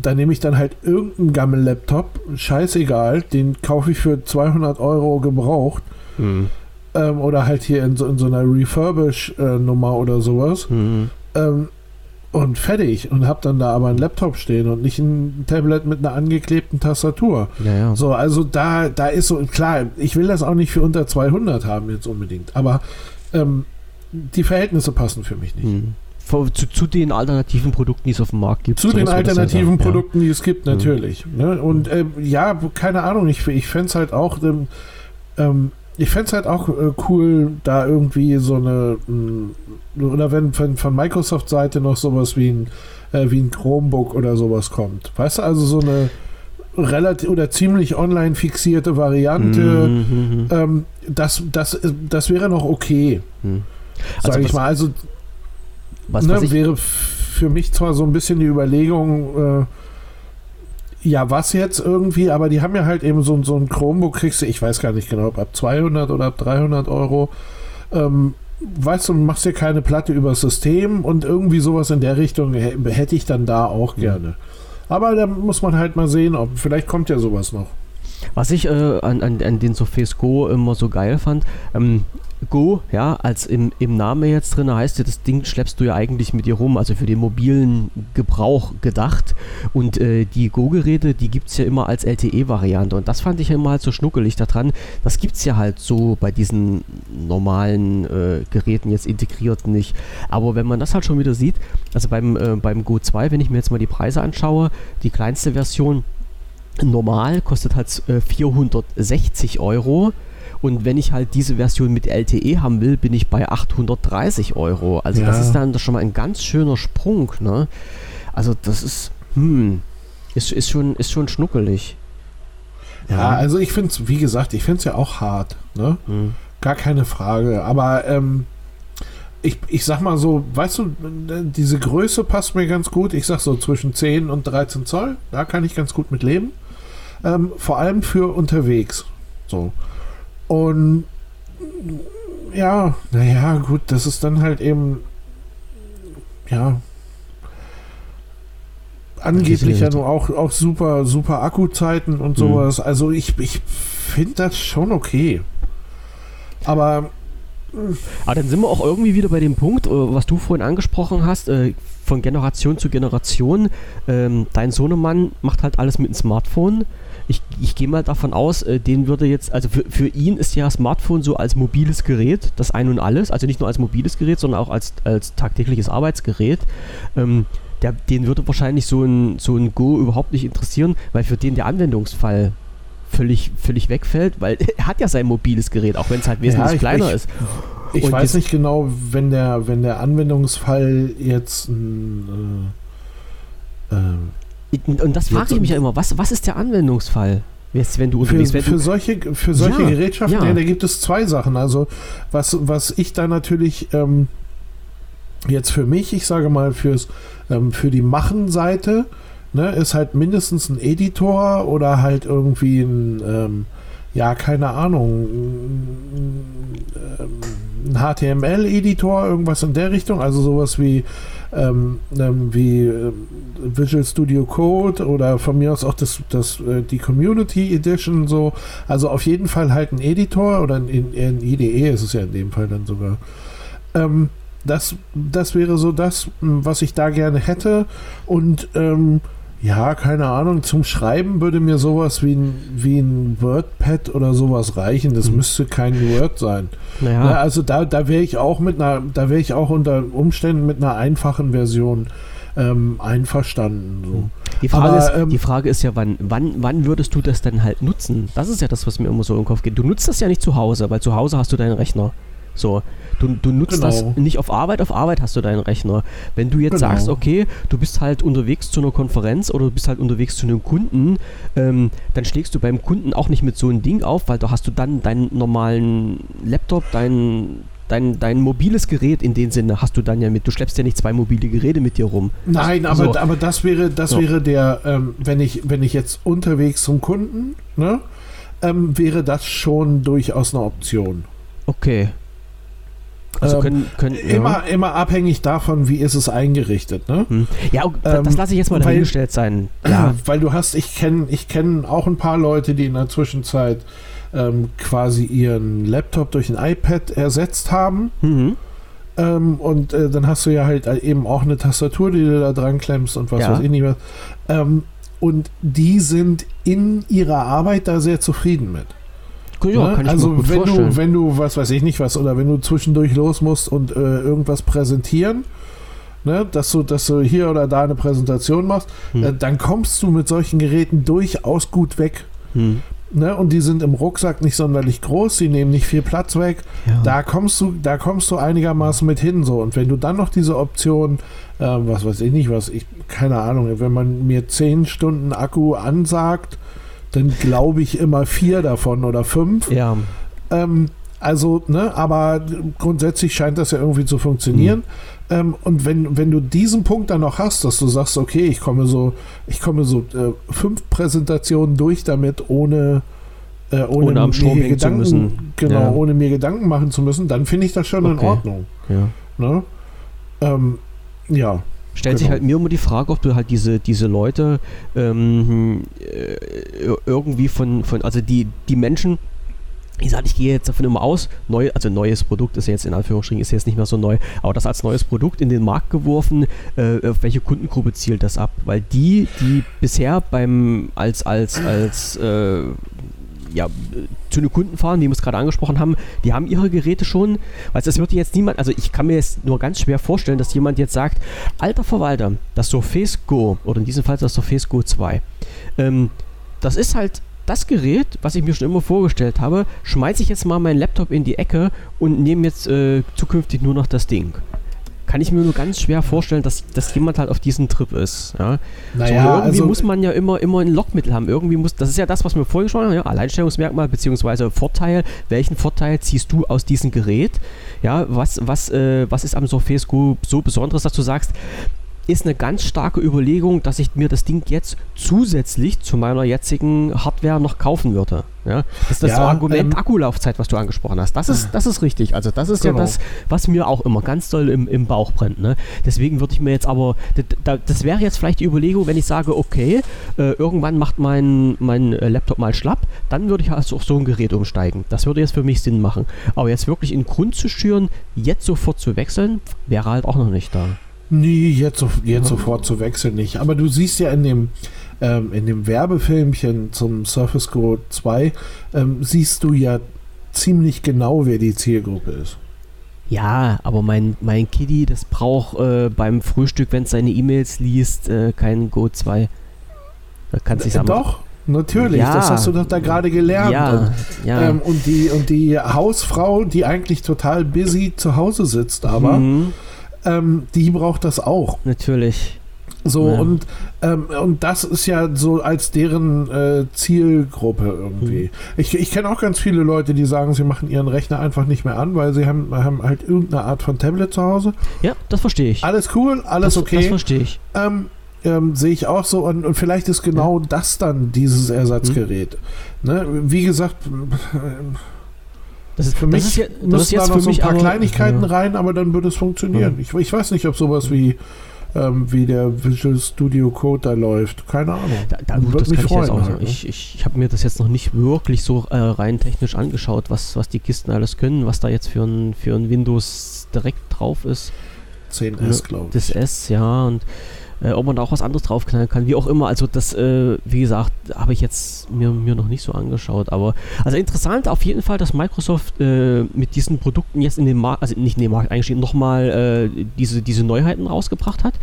da nehme ich dann halt irgendeinen Gammel-Laptop, scheißegal, den kaufe ich für 200 Euro gebraucht. Mhm. Ähm, oder halt hier in so, in so einer Refurbish-Nummer oder sowas. Mhm. Ähm, und fertig. Und habe dann da aber einen Laptop stehen und nicht ein Tablet mit einer angeklebten Tastatur.
Ja, ja.
So, also da, da ist so, klar, ich will das auch nicht für unter 200 haben jetzt unbedingt, aber ähm, die Verhältnisse passen für mich nicht. Mhm
zu, zu, den alternativen Produkten, die es auf dem Markt gibt.
Zu den alternativen ja Produkten, die es gibt, mhm. natürlich. Mhm. Ne? Und äh, ja, keine Ahnung, ich, ich fände es halt auch, ähm, ähm ich fände es halt auch äh, cool, da irgendwie so eine, mh, oder wenn, wenn von Microsoft-Seite noch sowas wie ein, äh, wie ein Chromebook oder sowas kommt. Weißt du, also so eine relativ oder ziemlich online fixierte Variante, mhm. ähm, das, das, das wäre noch okay. Mhm. Also Sag ich mal, also was, ne, was wäre für mich zwar so ein bisschen die Überlegung, äh, ja, was jetzt irgendwie, aber die haben ja halt eben so, so ein Chromebook, kriegst du, ich weiß gar nicht genau, ob ab 200 oder ab 300 Euro. Ähm, weißt du, machst dir keine Platte über das System und irgendwie sowas in der Richtung hätte ich dann da auch mhm. gerne. Aber da muss man halt mal sehen, ob vielleicht kommt ja sowas noch.
Was ich äh, an, an, an den Surface Go immer so geil fand, ähm, Go, ja, als im, im Namen jetzt drin heißt ja, das Ding schleppst du ja eigentlich mit dir rum, also für den mobilen Gebrauch gedacht. Und äh, die Go-Geräte, die gibt es ja immer als LTE-Variante. Und das fand ich ja immer halt so schnuckelig daran. Das gibt es ja halt so bei diesen normalen äh, Geräten jetzt integriert nicht. Aber wenn man das halt schon wieder sieht, also beim, äh, beim Go 2, wenn ich mir jetzt mal die Preise anschaue, die kleinste Version normal kostet halt 460 äh, Euro und wenn ich halt diese Version mit LTE haben will, bin ich bei 830 Euro. Also ja. das ist dann schon mal ein ganz schöner Sprung. Ne? Also das ist, hm, ist, ist, schon, ist schon schnuckelig.
Ja, ja also ich finde es, wie gesagt, ich finde es ja auch hart. Ne? Hm. Gar keine Frage. Aber ähm, ich, ich sag mal so, weißt du, diese Größe passt mir ganz gut. Ich sag so zwischen 10 und 13 Zoll. Da kann ich ganz gut mit leben. Ähm, vor allem für unterwegs. So. Und ja, naja, gut, das ist dann halt eben, ja, angeblich ja nur auch, auch super, super Akkuzeiten und mhm. sowas. Mhm. Also ich, ich finde das schon okay. Aber.
Aber dann sind wir auch irgendwie wieder bei dem Punkt, äh, was du vorhin angesprochen hast, äh, von Generation zu Generation. Ähm, dein Sohnemann macht halt alles mit dem Smartphone ich, ich gehe mal davon aus, äh, den würde jetzt, also für, für ihn ist ja Smartphone so als mobiles Gerät das Ein und Alles, also nicht nur als mobiles Gerät, sondern auch als, als tagtägliches Arbeitsgerät. Ähm, der, den würde wahrscheinlich so ein, so ein Go überhaupt nicht interessieren, weil für den der Anwendungsfall völlig, völlig wegfällt, weil [laughs] er hat ja sein mobiles Gerät, auch wenn es halt wesentlich ja, ich, kleiner ich, ist.
Ich und weiß nicht genau, wenn der, wenn der Anwendungsfall jetzt ein
äh, äh, und das frage ich mich ja immer, was, was ist der Anwendungsfall?
Jetzt, wenn du für, für solche, für solche ja, Gerätschaften, ja. Ja, da gibt es zwei Sachen. Also, was, was ich da natürlich ähm, jetzt für mich, ich sage mal, fürs, ähm, für die Machen-Seite, ne, ist halt mindestens ein Editor oder halt irgendwie ein, ähm, ja, keine Ahnung, ein HTML-Editor, irgendwas in der Richtung, also sowas wie, ähm, ähm, wie äh, Visual Studio Code oder von mir aus auch das, das, äh, die Community Edition so. Also auf jeden Fall halt ein Editor oder ein, ein IDE ist es ja in dem Fall dann sogar. Ähm, das, das wäre so das, was ich da gerne hätte. Und ähm, Ja, keine Ahnung. Zum Schreiben würde mir sowas wie ein, wie ein WordPad oder sowas reichen. Das
Hm.
müsste kein Word sein.
Naja,
Na, also da, da wäre ich auch mit einer, da wäre ich auch unter Umständen mit einer einfachen Version ähm, einverstanden. So.
die, Frage
aber,
ist,
ähm,
die Frage ist ja, wann, wann, wann würdest du das denn halt nutzen? Das ist ja das, was mir immer so im Kopf geht. Du nutzt das ja nicht zu Hause, weil zu Hause hast du deinen Rechner. So, du, du nutzt
Genau.
das nicht auf Arbeit, auf Arbeit hast du deinen Rechner. Wenn du jetzt
Genau.
sagst, okay, du bist halt unterwegs zu einer Konferenz oder du bist halt unterwegs zu einem Kunden, ähm, dann schlägst du beim Kunden auch nicht mit so einem Ding auf, weil da hast du dann deinen normalen Laptop, dein, dein, dein mobiles Gerät in dem Sinne hast du dann ja mit. Du schleppst ja nicht zwei mobile Geräte mit dir rum.
Nein, aber,
So.
aber das wäre, das
So.
wäre der, ähm, wenn ich, wenn ich jetzt unterwegs zum Kunden, ne, ähm, wäre das schon durchaus eine Option.
Okay. Also
Ähm,
können, können ja.
Immer, immer abhängig davon, wie ist es eingerichtet, ne?
Hm. Ja, ok, da-
Ähm,
das lasse ich jetzt mal
weil-
dahingestellt sein. Ja. [clears throat]
Weil du hast, ich kenne ich kenn auch ein paar Leute, die in der Zwischenzeit ähm, quasi ihren Laptop durch ein iPad ersetzt haben.
Mhm.
Ähm, und äh, dann hast du ja halt eben auch eine Tastatur, die du da dran klemmst und was
Ja.
weiß ich nicht was. Ähm, und die sind in ihrer Arbeit da sehr zufrieden mit.
Ja,
Ne?
kann ich
also
mir gut
wenn
vorstellen.
du, wenn du, was weiß ich nicht was, oder wenn du zwischendurch los musst und äh, irgendwas präsentieren, ne, dass du, dass du hier oder da eine Präsentation machst,
Hm.
äh, dann kommst du mit solchen Geräten durchaus gut weg.
Hm.
Ne? Und die sind im Rucksack nicht sonderlich groß, die nehmen nicht viel Platz weg.
Ja.
Da kommst du, da kommst du einigermaßen mit hin so. Und wenn du dann noch diese Option, äh, was weiß ich nicht, was ich, keine Ahnung, wenn man mir 10 Stunden Akku ansagt, dann glaube ich immer vier davon oder fünf.
ja.
Ähm, also, ne, aber grundsätzlich scheint das ja irgendwie zu funktionieren.
Mhm.
Ähm, und wenn, wenn du diesen Punkt dann noch hast, dass du sagst, okay, ich komme so, ich komme so äh, fünf Präsentationen durch damit, ohne, äh, ohne,
Ohne am Strom
mir
hängen zu
Gedanken,
müssen.
genau,
Ja.
ohne mir Gedanken machen zu müssen, dann finde ich das schon in
Okay.
Ordnung.
ja.
Ne? Ähm, ja.
Stellt sich
Genau.
halt mir immer die Frage, ob du halt diese, diese Leute ähm, äh, irgendwie von, von, also die, die Menschen, ich sage, ich gehe jetzt davon immer aus, neu, also neues Produkt ist jetzt in Anführungsstrichen ist jetzt nicht mehr so neu, aber das als neues Produkt in den Markt geworfen, äh, auf welche Kundengruppe zielt das ab? Weil die, die bisher beim als als als äh, ja, zu den Kunden fahren, die wir es gerade angesprochen haben, die haben ihre Geräte schon. Weil es wird jetzt niemand, also ich kann mir jetzt nur ganz schwer vorstellen, dass jemand jetzt sagt, alter Verwalter, das Surface Go, oder in diesem Fall das Surface Go 2, ähm, das ist halt das Gerät, was ich mir schon immer vorgestellt habe, schmeiße ich jetzt mal meinen Laptop in die Ecke und nehme jetzt äh, zukünftig nur noch das Ding. Kann ich mir nur ganz schwer vorstellen, dass, dass jemand halt auf diesem Trip ist. Ja? so,
Naja,
irgendwie
also,
muss man ja immer, immer ein Lockmittel haben. Irgendwie muss, das ist ja das, was wir vorhin schon haben, ja, Alleinstellungsmerkmal bzw. Vorteil. Welchen Vorteil ziehst du aus diesem Gerät? Ja, was, was, äh, was ist am Surface Go so Besonderes, dass du sagst, ist eine ganz starke Überlegung, dass ich mir das Ding jetzt zusätzlich zu meiner jetzigen Hardware noch kaufen würde. Ja, das ist das
Ja,
Argument
ähm,
Akkulaufzeit, was du angesprochen hast. Das ist, das ist richtig. Also das ist
Genau.
ja das, was mir auch immer ganz doll im, im Bauch brennt. Ne? Deswegen würde ich mir jetzt aber, d- d- das wäre jetzt vielleicht die Überlegung, wenn ich sage, okay, äh, irgendwann macht mein, mein äh, Laptop mal schlapp, dann würde ich also auf so ein Gerät umsteigen. Das würde jetzt für mich Sinn machen. Aber jetzt wirklich in Grund zu schüren, jetzt sofort zu wechseln, wäre halt auch noch nicht da.
Nee, jetzt, jetzt sofort zu wechseln nicht. Aber du siehst ja in dem, ähm, in dem Werbefilmchen zum Surface Go 2, ähm, siehst du ja ziemlich genau, wer die Zielgruppe ist.
Ja, aber mein, mein Kitty, das braucht äh, beim Frühstück, wenn es seine E-Mails liest, äh, kein Go 2. Da kann es nicht
Äh. Doch, natürlich.
Ja.
Das hast du doch da gerade gelernt.
Ja,
Und,
ja.
ähm, und, die, und die Hausfrau, die eigentlich total busy zu Hause sitzt, aber
Mhm,
ähm, die braucht das auch.
natürlich.
So,
Ja.
und, ähm, und das ist ja so als deren äh, Zielgruppe irgendwie.
Mhm.
Ich, ich kenne auch ganz viele Leute, die sagen, sie machen ihren Rechner einfach nicht mehr an, weil sie haben, haben halt irgendeine Art von Tablet zu Hause.
Ja, das verstehe ich.
Alles cool, alles
das, Das
okay.
verstehe ich.
Ähm, ähm, Sehe ich auch so. Und, und vielleicht ist genau das dann dieses Ersatzgerät. Ne? Wie gesagt,
Das ist
für
das
mich
ist ja, das ist
müssen da
jetzt
noch
für
so ein paar
aber,
Kleinigkeiten
ja.
rein, aber dann würde es funktionieren. Ich, ich weiß nicht, ob sowas wie, ähm, wie der Visual Studio Code da läuft. Keine Ahnung.
Da, da,
Würde
gut, das
mich
kann ich jetzt
freuen
auch
halt,
sagen.
ne?
Ich, ich, ich habe mir das jetzt noch nicht wirklich so äh, rein technisch angeschaut, was, was die Kisten alles können, was da jetzt für ein, für ein Windows direkt drauf ist.
10S, glaube ich.
Das S, ja, und äh, ob man da auch was anderes draufknallen kann, wie auch immer. Also das, äh, wie gesagt, habe ich jetzt mir, mir noch nicht so angeschaut. Aber also interessant auf jeden Fall, dass Microsoft äh, mit diesen Produkten jetzt in den Markt, also nicht in den Markt eingestiegen, nochmal äh, diese, diese Neuheiten rausgebracht hat.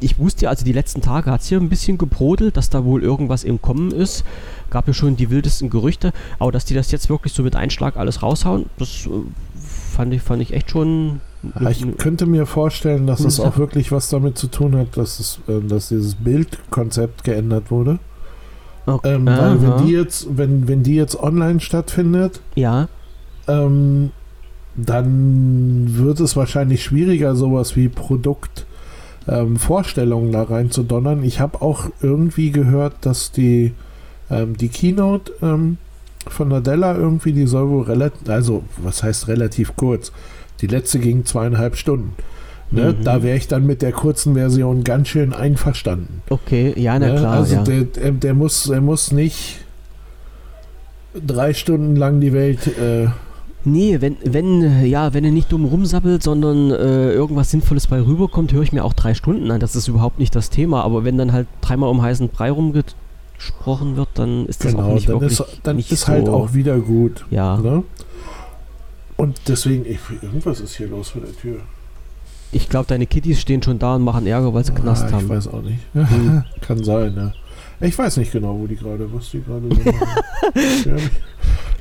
Ich wusste ja, also die letzten Tage hat es hier ein bisschen gebrodelt, dass da wohl irgendwas im Kommen ist. Gab ja schon die wildesten Gerüchte, aber dass die das jetzt wirklich so mit Einschlag alles raushauen, das äh, fand ich, fand ich echt schon
ich könnte mir vorstellen, dass es auch wirklich was damit zu tun hat, dass, es, äh, dass dieses Bildkonzept geändert wurde. Okay. Ähm, weil wenn die jetzt, wenn, wenn die jetzt online stattfindet,
ja.
Ähm, dann wird es wahrscheinlich schwieriger, sowas wie Produktvorstellungen ähm, da rein zu donnern. Ich habe auch irgendwie gehört, dass die, ähm, die Keynote ähm, von Nadella irgendwie, die soll wohl relativ, also was heißt relativ kurz, die letzte ging zweieinhalb Stunden. Ne? Mhm. Da wäre ich dann mit der kurzen Version ganz schön einverstanden.
Okay, ja, na ne? klar.
Also
ja.
Der, der, der, muss, der muss nicht drei Stunden lang die Welt. Äh,
Nee, wenn, wenn, ja, wenn er nicht dumm rumsabbelt, sondern äh, irgendwas Sinnvolles bei rüberkommt, höre ich mir auch drei Stunden an. Das ist überhaupt nicht das Thema. Aber wenn dann halt dreimal um heißen Brei rumgesprochen wird, dann ist das genau, auch nicht
dann
wirklich.
Ist, dann
nicht
ist halt so, halt auch wieder gut.
Ja. Ne?
Und deswegen, ich, irgendwas ist hier los vor der Tür.
Ich glaube, deine Kitties stehen schon da und machen Ärger, weil sie ah, Knast haben.
Ich weiß auch nicht. Hm. [laughs] Kann sein, ne? Ich weiß nicht genau, wo die gerade, was die gerade so machen. [laughs]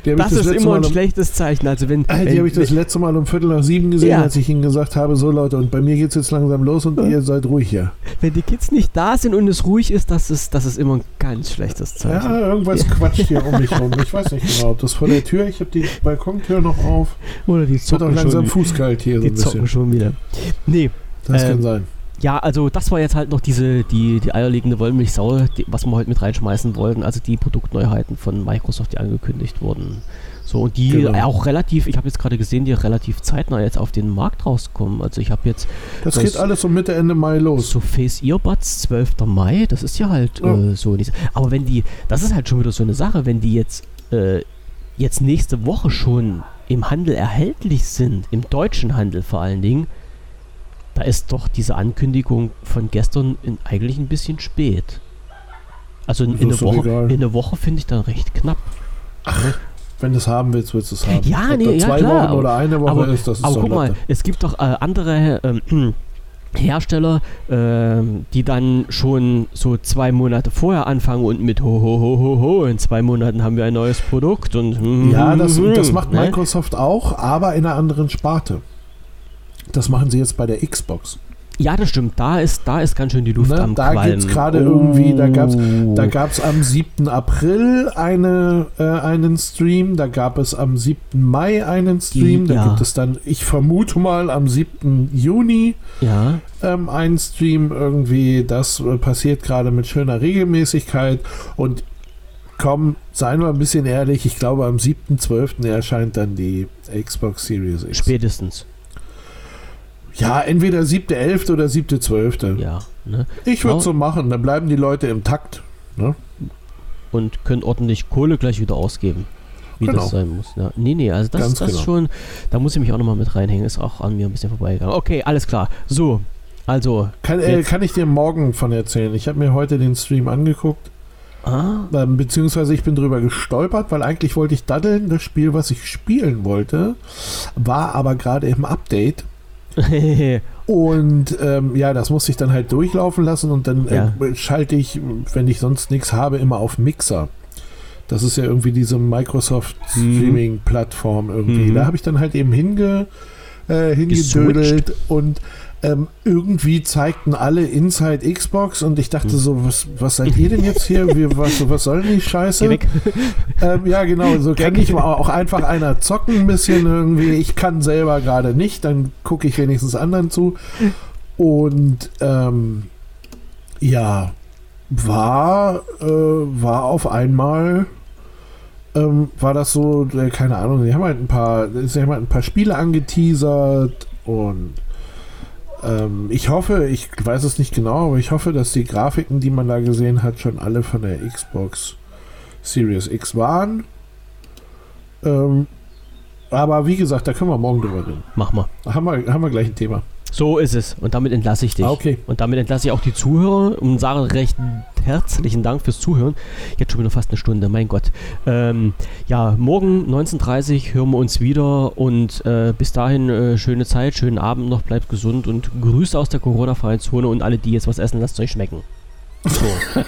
das, das ist immer ein um, schlechtes Zeichen. Also wenn,
äh, die habe ich das letzte Mal um Viertel nach sieben gesehen, ja. als ich ihnen gesagt habe, so Leute, und bei mir geht es jetzt langsam los und ja. ihr seid ruhig hier.
Wenn die Kids nicht da sind und es ruhig ist, das ist, das ist immer ein ganz schlechtes Zeichen.
Ja, irgendwas ja. quatscht hier um mich rum. Ich weiß nicht [laughs] genau, ob das vor der Tür, ich habe die Balkontür noch auf.
Oder die
zocken Wird auch langsam fußkalt hier
die so ein bisschen. zocken schon wieder. Nee.
Das ähm, kann sein.
Ja, also das war jetzt halt noch diese, die, die eierlegende Wollmilchsau, die, was wir heute mit reinschmeißen wollten. Also die Produktneuheiten von Microsoft, die angekündigt wurden. So, und die genau. auch relativ, ich habe jetzt gerade gesehen, die relativ zeitnah jetzt auf den Markt rauskommen. Also ich habe jetzt.
Das, das geht alles so Mitte, Ende Mai los.
So Face Earbuds, 12. Mai, das ist ja halt ja. Äh, so. Aber wenn die, das ist halt schon wieder so eine Sache, wenn die jetzt, äh, jetzt nächste Woche schon im Handel erhältlich sind, im deutschen Handel vor allen Dingen, da ist doch diese Ankündigung von gestern in, eigentlich ein bisschen spät. Also in, in, eine, Woche, in eine Woche finde ich dann recht knapp.
Ach, wenn du es haben willst, willst du es haben.
Ja, Ob nee, ja,
zwei
klar.
Wochen oder eine Woche
aber,
ist, das ist
Aber guck mal, es gibt doch äh, andere ähm, [clears throat] Hersteller, äh, die dann schon so zwei Monate vorher anfangen und mit ho ho ho ho ho, in zwei Monaten haben wir ein neues Produkt und
hm, Ja, das, hm, das macht ne? Microsoft auch, aber in einer anderen Sparte. Das machen sie jetzt bei der Xbox.
Ja, das stimmt. Da ist, da ist ganz schön die Luft ne, am
Da gibt es gerade oh. irgendwie, da gab es da gab's am 7. April eine, äh, einen Stream, da gab es am 7. Mai einen Stream, die, da ja. gibt es dann, ich vermute mal, am 7. Juni
ja.
ähm, einen Stream irgendwie. Das äh, passiert gerade mit schöner Regelmäßigkeit und komm, seien wir ein bisschen ehrlich, ich glaube am 7.12. erscheint dann die Xbox Series X.
Spätestens.
Ja, entweder siebte, elfte oder siebte, zwölfte.
Ja. Ne?
Ich würde so machen, dann bleiben die Leute im Takt. Ne?
Und können ordentlich Kohle gleich wieder ausgeben. Wie genau. das sein muss. Ja. Nee, nee, also das, Ganz das genau. schon, da muss ich mich auch nochmal mit reinhängen, ist auch an mir ein bisschen vorbeigegangen. Okay, alles klar. So, also.
Kann, äh, kann ich dir morgen von erzählen? Ich habe mir heute den Stream angeguckt.
Ah.
Ähm, beziehungsweise ich bin drüber gestolpert, weil eigentlich wollte ich daddeln. Das Spiel, was ich spielen wollte, war aber gerade im Update. [laughs] und ähm, ja, das muss ich dann halt durchlaufen lassen und dann ja. äh, schalte ich, wenn ich sonst nichts habe, immer auf Mixer. Das ist ja irgendwie diese Microsoft mhm. Streaming-Plattform irgendwie. Mhm. Da habe ich dann halt eben hinge, äh, hingedödelt und ähm, irgendwie zeigten alle Inside Xbox und ich dachte hm. so, was, was seid ihr denn jetzt hier? Wie, was, was soll denn die Scheiße? Ähm, ja, genau, so kann ich mal auch einfach einer zocken ein bisschen irgendwie. Ich kann selber gerade nicht, dann gucke ich wenigstens anderen zu. Und ähm, ja, war, äh, war auf einmal ähm, war das so, äh, keine Ahnung, sie haben halt ein paar, sie haben halt ein paar Spiele angeteasert und ähm, ich hoffe, ich weiß es nicht genau, aber ich hoffe, dass die Grafiken, die man da gesehen hat, schon alle von der Xbox Series X waren. Ähm, aber wie gesagt, da können wir morgen drüber reden.
Mach mal.
Haben wir, haben wir gleich ein Thema.
So ist es. Und damit entlasse ich dich.
Ah, okay.
Und damit entlasse ich auch die Zuhörer und sage recht herzlichen Dank fürs Zuhören. Jetzt schon wieder fast eine Stunde, mein Gott. Ähm, ja, morgen 19.30 Uhr hören wir uns wieder und äh, bis dahin äh, schöne Zeit, schönen Abend noch, bleibt gesund und Grüße aus der Corona-freien Zone und alle, die jetzt was essen, lasst es euch schmecken. So. [laughs]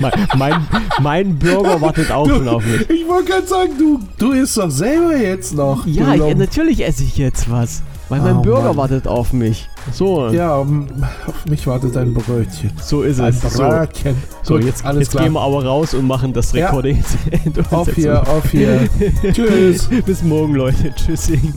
mein, mein, mein Bürger wartet auch
Du,
schon auf mich.
Ich wollte gerade sagen, du, du isst doch selber jetzt noch.
Ja, ich, natürlich esse ich jetzt was. Weil mein
Oh,
Bürger
Mann.
wartet auf mich. So,
Ja, auf mich wartet ein Brötchen.
so ist
Ein
es. So,
Brötchen.
so
Gut,
jetzt,
alles
jetzt
klar.
gehen wir aber raus und machen das
Ja.
Recording. Ende.
Auf hier, auf [laughs] hier. Tschüss.
Bis morgen, Leute. Tschüssing.